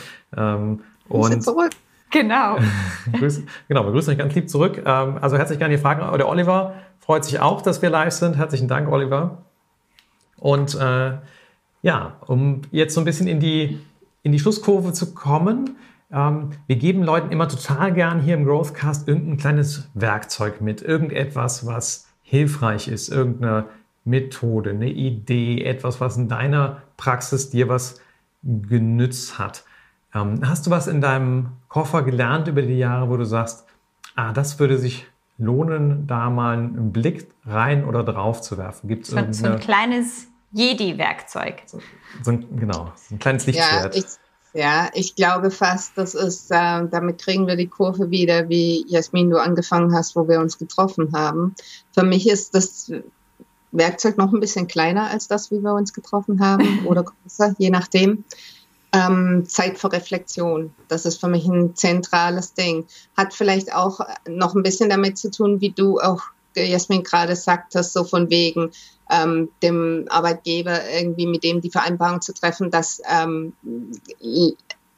Und zurück. Genau. Grüß, genau, wir grüßen euch ganz lieb zurück. Ähm, also herzlich gerne die Fragen. Der Oliver freut sich auch, dass wir live sind. Herzlichen Dank, Oliver. Und äh, ja, um jetzt so ein bisschen in die in die Schlusskurve zu kommen. Ähm, wir geben Leuten immer total gern hier im Growthcast irgendein kleines Werkzeug mit, irgendetwas, was hilfreich ist, irgendeine Methode, eine Idee, etwas, was in deiner Praxis dir was genützt hat. Ähm, hast du was in deinem Koffer gelernt über die Jahre, wo du sagst, ah, das würde sich lohnen, da mal einen Blick rein oder drauf zu werfen? Gibt es so, so ein kleines Jedi-Werkzeug. So, so ein, genau, so ein kleines Lichtschwert. Ja, ich, ja, ich glaube fast, das ist, äh, damit kriegen wir die Kurve wieder, wie Jasmin du angefangen hast, wo wir uns getroffen haben. Für mich ist das Werkzeug noch ein bisschen kleiner als das, wie wir uns getroffen haben, oder größer, je nachdem. Ähm, Zeit für Reflexion. Das ist für mich ein zentrales Ding. Hat vielleicht auch noch ein bisschen damit zu tun, wie du auch Jasmin gerade sagtest, so von wegen, ähm, dem Arbeitgeber irgendwie mit dem die Vereinbarung zu treffen, dass ähm,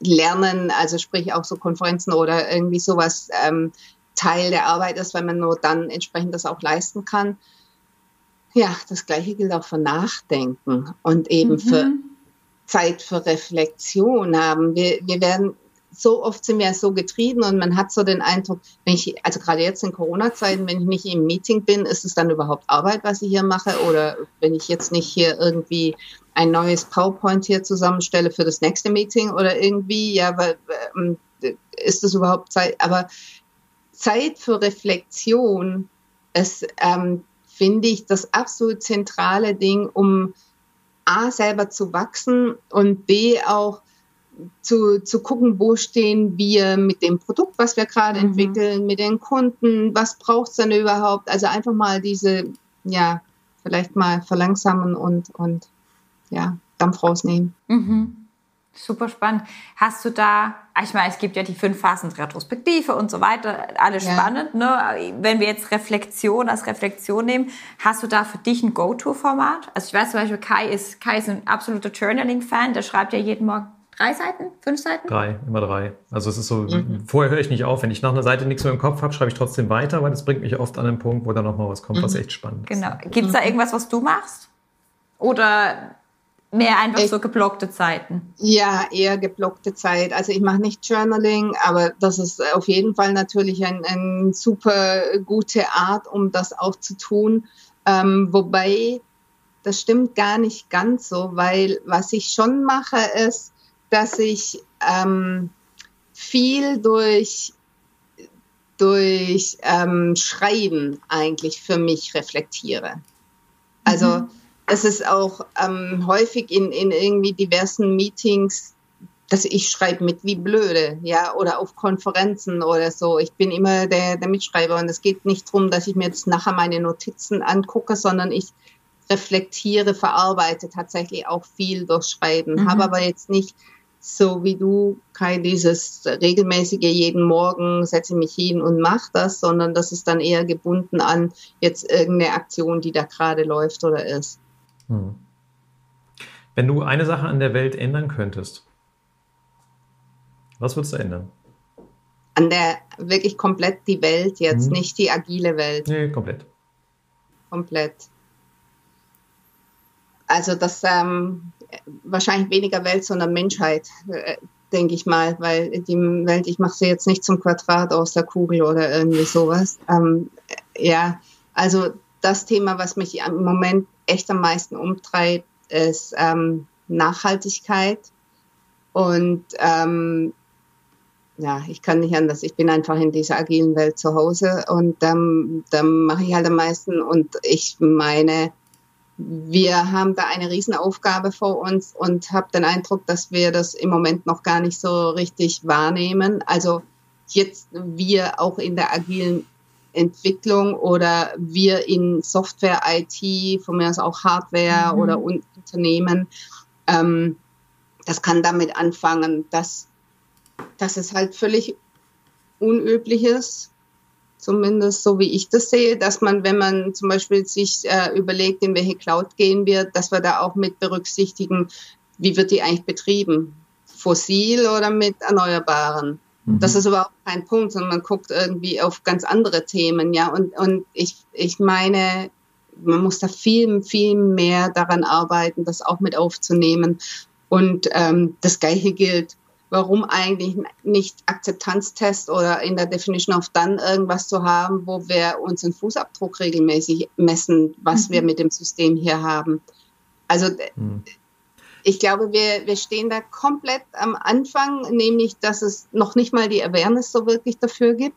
Lernen, also sprich auch so Konferenzen oder irgendwie sowas ähm, Teil der Arbeit ist, weil man nur dann entsprechend das auch leisten kann. Ja, das Gleiche gilt auch für Nachdenken und eben mhm. für Zeit für Reflexion haben. Wir, wir werden so oft sind wir so getrieben und man hat so den Eindruck, wenn ich, also gerade jetzt in Corona-Zeiten, wenn ich nicht im Meeting bin, ist es dann überhaupt Arbeit, was ich hier mache? Oder wenn ich jetzt nicht hier irgendwie ein neues PowerPoint hier zusammenstelle für das nächste Meeting oder irgendwie, ja, weil, ähm, ist das überhaupt Zeit? Aber Zeit für Reflexion ist, ähm, finde ich, das absolut zentrale Ding, um A, selber zu wachsen und B, auch zu, zu gucken, wo stehen wir mit dem Produkt, was wir gerade mhm. entwickeln, mit den Kunden, was braucht es denn überhaupt? Also einfach mal diese, ja, vielleicht mal verlangsamen und, und ja, Dampf rausnehmen. Mhm. Super spannend. Hast du da, ich meine, es gibt ja die fünf Phasen Retrospektive und so weiter, alles ja. spannend. Ne? Wenn wir jetzt Reflexion als Reflexion nehmen, hast du da für dich ein Go-To-Format? Also ich weiß zum Beispiel, Kai ist, Kai ist ein absoluter Journaling-Fan, der schreibt ja jeden Morgen Drei Seiten? Fünf Seiten? Drei, immer drei. Also es ist so, mhm. vorher höre ich nicht auf. Wenn ich nach einer Seite nichts mehr im Kopf habe, schreibe ich trotzdem weiter, weil das bringt mich oft an den Punkt, wo da nochmal was kommt, mhm. was echt spannend ist. Genau. Gibt es da irgendwas, was du machst? Oder mehr einfach ich, so geblockte Zeiten? Ja, eher geblockte Zeit. Also ich mache nicht Journaling, aber das ist auf jeden Fall natürlich eine ein super gute Art, um das auch zu tun. Ähm, wobei, das stimmt gar nicht ganz so, weil was ich schon mache, ist, dass ich ähm, viel durch, durch ähm, Schreiben eigentlich für mich reflektiere. Also mhm. Es ist auch ähm, häufig in, in irgendwie diversen Meetings, dass ich schreibe mit wie blöde, ja, oder auf Konferenzen oder so. Ich bin immer der, der Mitschreiber und es geht nicht darum, dass ich mir jetzt nachher meine Notizen angucke, sondern ich reflektiere, verarbeite tatsächlich auch viel durch Schreiben, mhm. habe aber jetzt nicht so wie du, kein dieses regelmäßige jeden Morgen setze mich hin und mach das, sondern das ist dann eher gebunden an jetzt irgendeine Aktion, die da gerade läuft oder ist. Hm. Wenn du eine Sache an der Welt ändern könntest, was würdest du ändern? An der wirklich komplett die Welt jetzt, hm. nicht die agile Welt. Nee, komplett. Komplett. Also das ähm, wahrscheinlich weniger Welt, sondern Menschheit. Äh, denke ich mal, weil die Welt, ich mache sie jetzt nicht zum Quadrat aus der Kugel oder irgendwie sowas. Ähm, ja, also das Thema, was mich im Moment echt am meisten umtreibt, ist ähm, Nachhaltigkeit. Und ähm, ja, ich kann nicht anders. Ich bin einfach in dieser agilen Welt zu Hause und ähm, dann mache ich halt am meisten. Und ich meine, wir haben da eine Riesenaufgabe vor uns und habe den Eindruck, dass wir das im Moment noch gar nicht so richtig wahrnehmen. Also jetzt wir auch in der agilen Entwicklung oder wir in Software, IT, von mir aus auch Hardware mhm. oder Unternehmen. Ähm, das kann damit anfangen, dass, dass es halt völlig unüblich ist, zumindest so wie ich das sehe, dass man, wenn man zum Beispiel sich äh, überlegt, in welche Cloud gehen wir, dass wir da auch mit berücksichtigen, wie wird die eigentlich betrieben? Fossil oder mit Erneuerbaren? Mhm. Das ist überhaupt kein Punkt, sondern man guckt irgendwie auf ganz andere Themen, ja. Und, und ich, ich meine, man muss da viel, viel mehr daran arbeiten, das auch mit aufzunehmen. Und ähm, das Gleiche gilt warum eigentlich nicht Akzeptanztest oder in der Definition of Done irgendwas zu haben, wo wir unseren Fußabdruck regelmäßig messen, was mhm. wir mit dem System hier haben. Also mhm. Ich glaube, wir, wir stehen da komplett am Anfang, nämlich dass es noch nicht mal die Awareness so wirklich dafür gibt.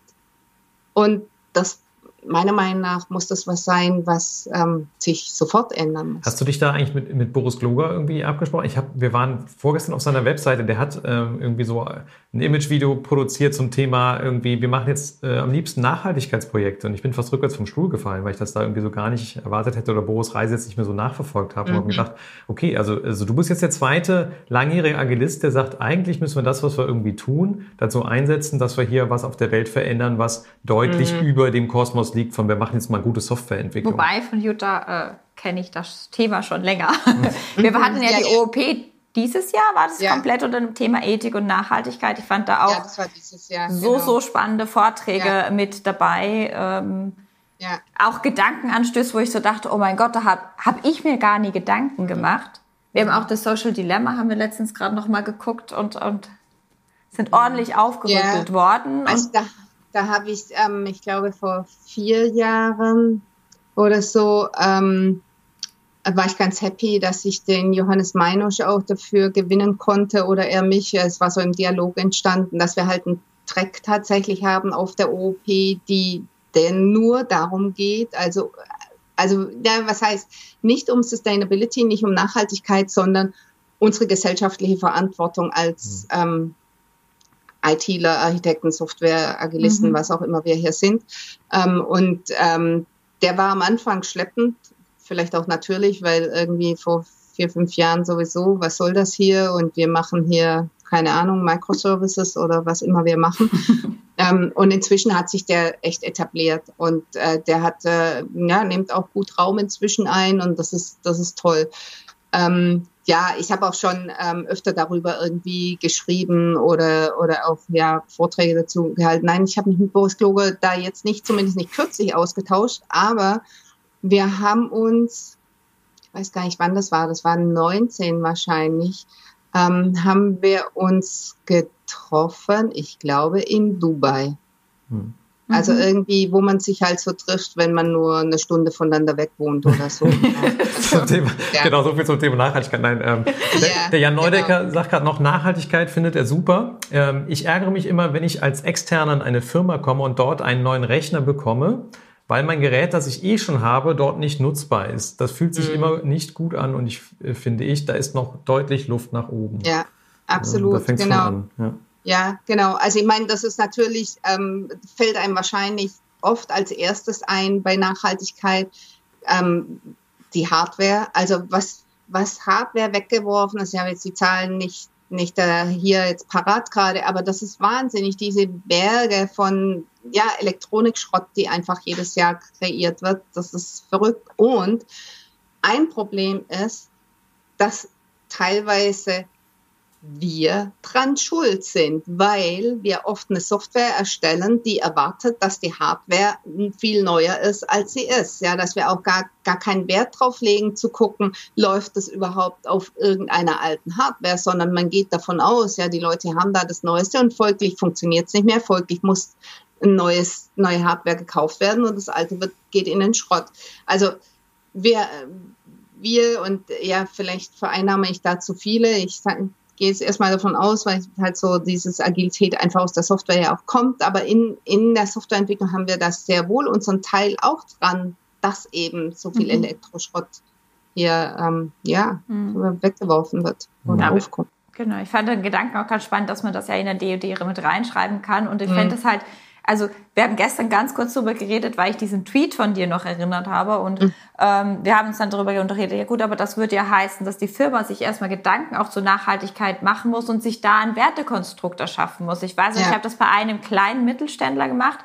Und das meiner Meinung nach muss das was sein, was ähm, sich sofort ändern muss. Hast du dich da eigentlich mit, mit Boris Gloger irgendwie abgesprochen? Ich hab, wir waren vorgestern auf seiner Webseite, der hat ähm, irgendwie so ein Imagevideo produziert zum Thema irgendwie, wir machen jetzt äh, am liebsten Nachhaltigkeitsprojekte und ich bin fast rückwärts vom Stuhl gefallen, weil ich das da irgendwie so gar nicht erwartet hätte oder Boris Reise jetzt nicht mehr so nachverfolgt habe mhm. und habe gedacht, okay, also, also du bist jetzt der zweite langjährige Agilist, der sagt, eigentlich müssen wir das, was wir irgendwie tun, dazu einsetzen, dass wir hier was auf der Welt verändern, was deutlich mhm. über dem Kosmos liegt von, wir machen jetzt mal gute Softwareentwicklung. Wobei von Jutta äh, kenne ich das Thema schon länger. wir hatten ja, ja die OOP dieses Jahr, war das ja. komplett unter dem Thema Ethik und Nachhaltigkeit. Ich fand da auch Jahr, so, genau. so spannende Vorträge ja. mit dabei. Ähm, ja. Auch Gedankenanstöße, wo ich so dachte, oh mein Gott, da habe hab ich mir gar nie Gedanken gemacht. Wir haben auch das Social Dilemma, haben wir letztens gerade noch mal geguckt und, und sind ordentlich aufgerüttelt worden. Also da da habe ich, ähm, ich glaube, vor vier Jahren oder so, ähm, war ich ganz happy, dass ich den Johannes Meinusch auch dafür gewinnen konnte oder er mich. Es war so im Dialog entstanden, dass wir halt einen Track tatsächlich haben auf der OOP, die, der nur darum geht, also, also, ja, was heißt, nicht um Sustainability, nicht um Nachhaltigkeit, sondern unsere gesellschaftliche Verantwortung als, mhm. ähm, ITler, Architekten, Software, Agilisten, mhm. was auch immer wir hier sind. Ähm, und ähm, der war am Anfang schleppend, vielleicht auch natürlich, weil irgendwie vor vier, fünf Jahren sowieso, was soll das hier? Und wir machen hier, keine Ahnung, Microservices oder was immer wir machen. ähm, und inzwischen hat sich der echt etabliert und äh, der hat, äh, ja, nimmt auch gut Raum inzwischen ein und das ist, das ist toll. Ähm, ja, ich habe auch schon ähm, öfter darüber irgendwie geschrieben oder, oder auch ja, Vorträge dazu gehalten. Nein, ich habe mich mit Boris Kloge da jetzt nicht, zumindest nicht kürzlich ausgetauscht, aber wir haben uns, ich weiß gar nicht wann das war, das war 19 wahrscheinlich, ähm, haben wir uns getroffen, ich glaube in Dubai. Hm. Also mhm. irgendwie, wo man sich halt so trifft, wenn man nur eine Stunde voneinander weg wohnt oder so. zum Thema, ja. Genau, so viel zum Thema Nachhaltigkeit. Nein, ähm, der, ja, der Jan Neudecker genau. sagt gerade noch, Nachhaltigkeit findet er super. Ähm, ich ärgere mich immer, wenn ich als Externer in eine Firma komme und dort einen neuen Rechner bekomme, weil mein Gerät, das ich eh schon habe, dort nicht nutzbar ist. Das fühlt sich mhm. immer nicht gut an und ich äh, finde ich, da ist noch deutlich Luft nach oben. Ja, absolut. Ähm, da genau. An, ja. Ja, genau. Also ich meine, das ist natürlich, ähm, fällt einem wahrscheinlich oft als erstes ein bei Nachhaltigkeit ähm, die Hardware. Also was, was Hardware weggeworfen ist, ich habe jetzt die Zahlen nicht, nicht äh, hier jetzt parat gerade, aber das ist wahnsinnig, diese Berge von ja, Elektronikschrott, die einfach jedes Jahr kreiert wird. Das ist verrückt. Und ein Problem ist, dass teilweise wir dran schuld sind, weil wir oft eine Software erstellen, die erwartet, dass die Hardware viel neuer ist, als sie ist. Ja, dass wir auch gar, gar keinen Wert drauf legen, zu gucken, läuft es überhaupt auf irgendeiner alten Hardware, sondern man geht davon aus, ja, die Leute haben da das Neueste und folglich funktioniert es nicht mehr, folglich muss neues, neue Hardware gekauft werden und das alte wird, geht in den Schrott. Also wir, wir und ja, vielleicht vereinnahme ich da zu viele. Ich sage, gehe jetzt erstmal davon aus, weil halt so dieses Agilität einfach aus der Software ja auch kommt. Aber in, in der Softwareentwicklung haben wir das sehr wohl unseren Teil auch dran, dass eben so viel mhm. Elektroschrott hier ähm, ja, mhm. weggeworfen wird und ja, aufkommt. Genau, ich fand den Gedanken auch ganz spannend, dass man das ja in der DOD mit reinschreiben kann. Und ich mhm. fände es halt, also wir haben gestern ganz kurz darüber geredet, weil ich diesen Tweet von dir noch erinnert habe und mhm. ähm, wir haben uns dann darüber unterredet, ja gut, aber das würde ja heißen, dass die Firma sich erstmal Gedanken auch zur Nachhaltigkeit machen muss und sich da ein Wertekonstrukt erschaffen muss. Ich weiß, ja. ich habe das bei einem kleinen Mittelständler gemacht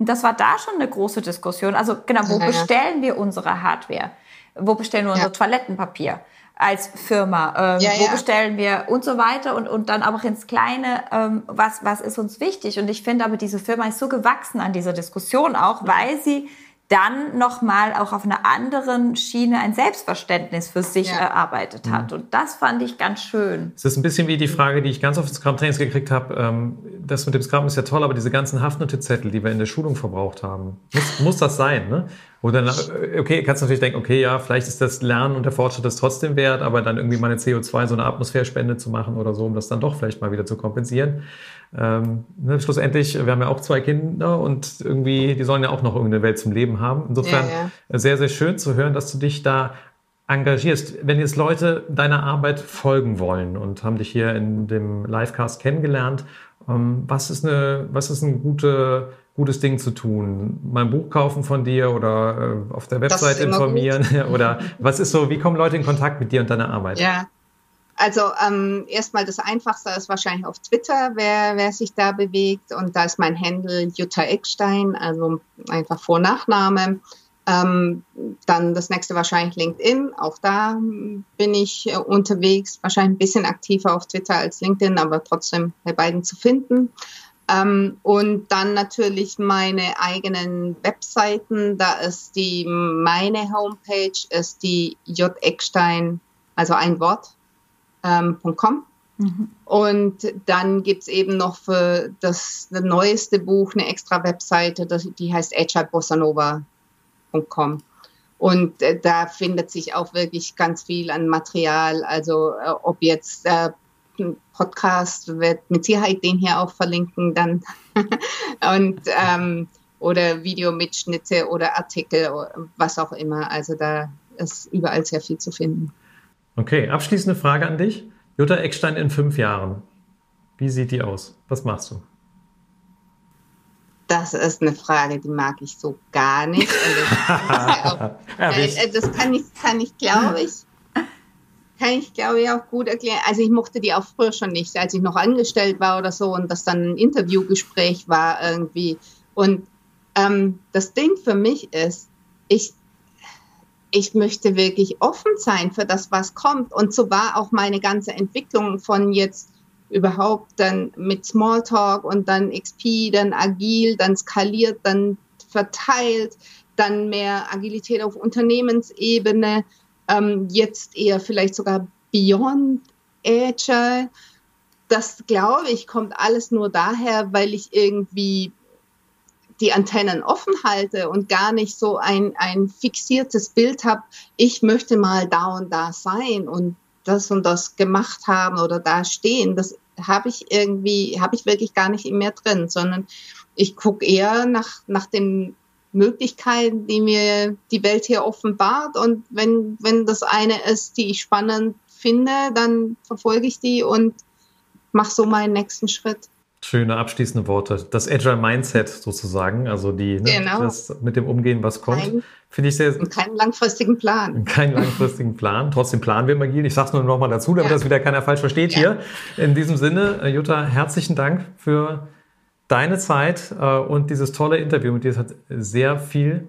und das war da schon eine große Diskussion. Also genau, wo ja, bestellen wir unsere Hardware? Wo bestellen wir unser Toilettenpapier? Als Firma, ähm, ja, wo ja. bestellen wir und so weiter und, und dann auch ins Kleine, ähm, was, was ist uns wichtig. Und ich finde aber, diese Firma ist so gewachsen an dieser Diskussion auch, weil sie dann nochmal auch auf einer anderen Schiene ein Selbstverständnis für sich ja. erarbeitet hat. Und das fand ich ganz schön. Es ist ein bisschen wie die Frage, die ich ganz oft ins Scrum-Trainings gekriegt habe. Ähm, das mit dem Scrum ist ja toll, aber diese ganzen Haftnotizettel, die wir in der Schulung verbraucht haben, muss, muss das sein, ne? Oder äh, okay, kannst du natürlich denken, okay, ja, vielleicht ist das Lernen und der Fortschritt das trotzdem wert, aber dann irgendwie mal eine CO2, so eine Atmosphärspende zu machen oder so, um das dann doch vielleicht mal wieder zu kompensieren. Ähm, ne, schlussendlich, wir haben ja auch zwei Kinder und irgendwie, die sollen ja auch noch irgendeine Welt zum Leben haben. Insofern ja, ja. sehr, sehr schön zu hören, dass du dich da engagierst. Wenn jetzt Leute deiner Arbeit folgen wollen und haben dich hier in dem Livecast kennengelernt, was ist eine, was ist ein gute gutes Ding zu tun? Mal ein Buch kaufen von dir oder äh, auf der Website informieren? oder was ist so, wie kommen Leute in Kontakt mit dir und deiner Arbeit? Ja, also ähm, erstmal das Einfachste ist wahrscheinlich auf Twitter, wer, wer sich da bewegt. Und da ist mein Handle Jutta Eckstein, also einfach Vor-Nachname. Ähm, dann das nächste wahrscheinlich LinkedIn. Auch da bin ich äh, unterwegs, wahrscheinlich ein bisschen aktiver auf Twitter als LinkedIn, aber trotzdem bei beiden zu finden. Ähm, und dann natürlich meine eigenen Webseiten. Da ist die, meine Homepage ist die J. Eckstein, also ein Wort, ähm, .com. Mhm. Und dann gibt's eben noch für das, das neueste Buch eine extra Webseite, das, die heißt agileBossanova.com. Und äh, da findet sich auch wirklich ganz viel an Material. Also äh, ob jetzt äh, Podcast wird mit Sicherheit den hier auch verlinken dann. und ähm, oder Videomitschnitte oder Artikel, was auch immer. Also da ist überall sehr viel zu finden. Okay, abschließende Frage an dich. Jutta Eckstein in fünf Jahren. Wie sieht die aus? Was machst du? Das ist eine Frage, die mag ich so gar nicht. Das, äh, das, kann ich, kann ich glaube ich, kann ich, glaube ich, auch gut erklären. Also ich mochte die auch früher schon nicht, als ich noch angestellt war oder so und das dann ein Interviewgespräch war irgendwie. Und ähm, das Ding für mich ist, ich, ich möchte wirklich offen sein für das, was kommt. Und so war auch meine ganze Entwicklung von jetzt überhaupt dann mit Smalltalk und dann XP, dann agil, dann skaliert, dann verteilt, dann mehr Agilität auf Unternehmensebene ähm, jetzt eher vielleicht sogar Beyond Agile. Das glaube ich kommt alles nur daher, weil ich irgendwie die Antennen offen halte und gar nicht so ein, ein fixiertes Bild habe, ich möchte mal da und da sein und das und das gemacht haben oder da stehen. Das habe ich irgendwie, habe ich wirklich gar nicht mir drin, sondern ich gucke eher nach, nach den Möglichkeiten, die mir die Welt hier offenbart. Und wenn, wenn das eine ist, die ich spannend finde, dann verfolge ich die und mache so meinen nächsten Schritt. Schöne abschließende Worte. Das Agile Mindset sozusagen, also die, ne, genau. das mit dem Umgehen, was kommt, finde ich sehr. Und keinen langfristigen Plan. Keinen langfristigen Plan. Trotzdem planen wir im Agil. Ich sage es nur noch mal dazu, damit ja. das wieder keiner falsch versteht ja. hier. In diesem Sinne, äh, Jutta, herzlichen Dank für deine Zeit äh, und dieses tolle Interview mit dir. Es hat sehr viel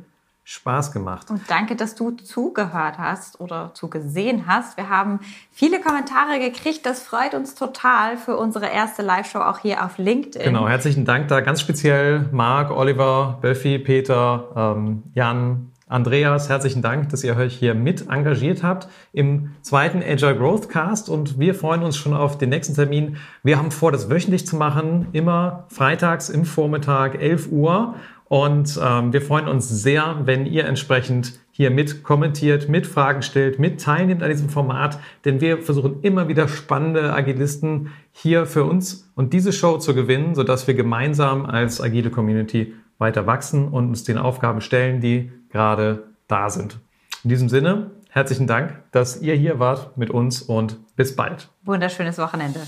Spaß gemacht. Und danke, dass du zugehört hast oder zugesehen hast. Wir haben viele Kommentare gekriegt. Das freut uns total für unsere erste Live-Show auch hier auf LinkedIn. Genau, herzlichen Dank da ganz speziell Marc, Oliver, Böffi, Peter, ähm, Jan, Andreas, herzlichen Dank, dass ihr euch hier mit engagiert habt im zweiten Agile Growth Cast und wir freuen uns schon auf den nächsten Termin. Wir haben vor, das wöchentlich zu machen, immer freitags im Vormittag, 11 Uhr und ähm, wir freuen uns sehr, wenn ihr entsprechend hier mit kommentiert, mit Fragen stellt, mit teilnehmt an diesem Format, denn wir versuchen immer wieder spannende Agilisten hier für uns und diese Show zu gewinnen, sodass wir gemeinsam als agile Community weiter wachsen und uns den Aufgaben stellen, die gerade da sind. In diesem Sinne, herzlichen Dank, dass ihr hier wart mit uns und bis bald. Wunderschönes Wochenende.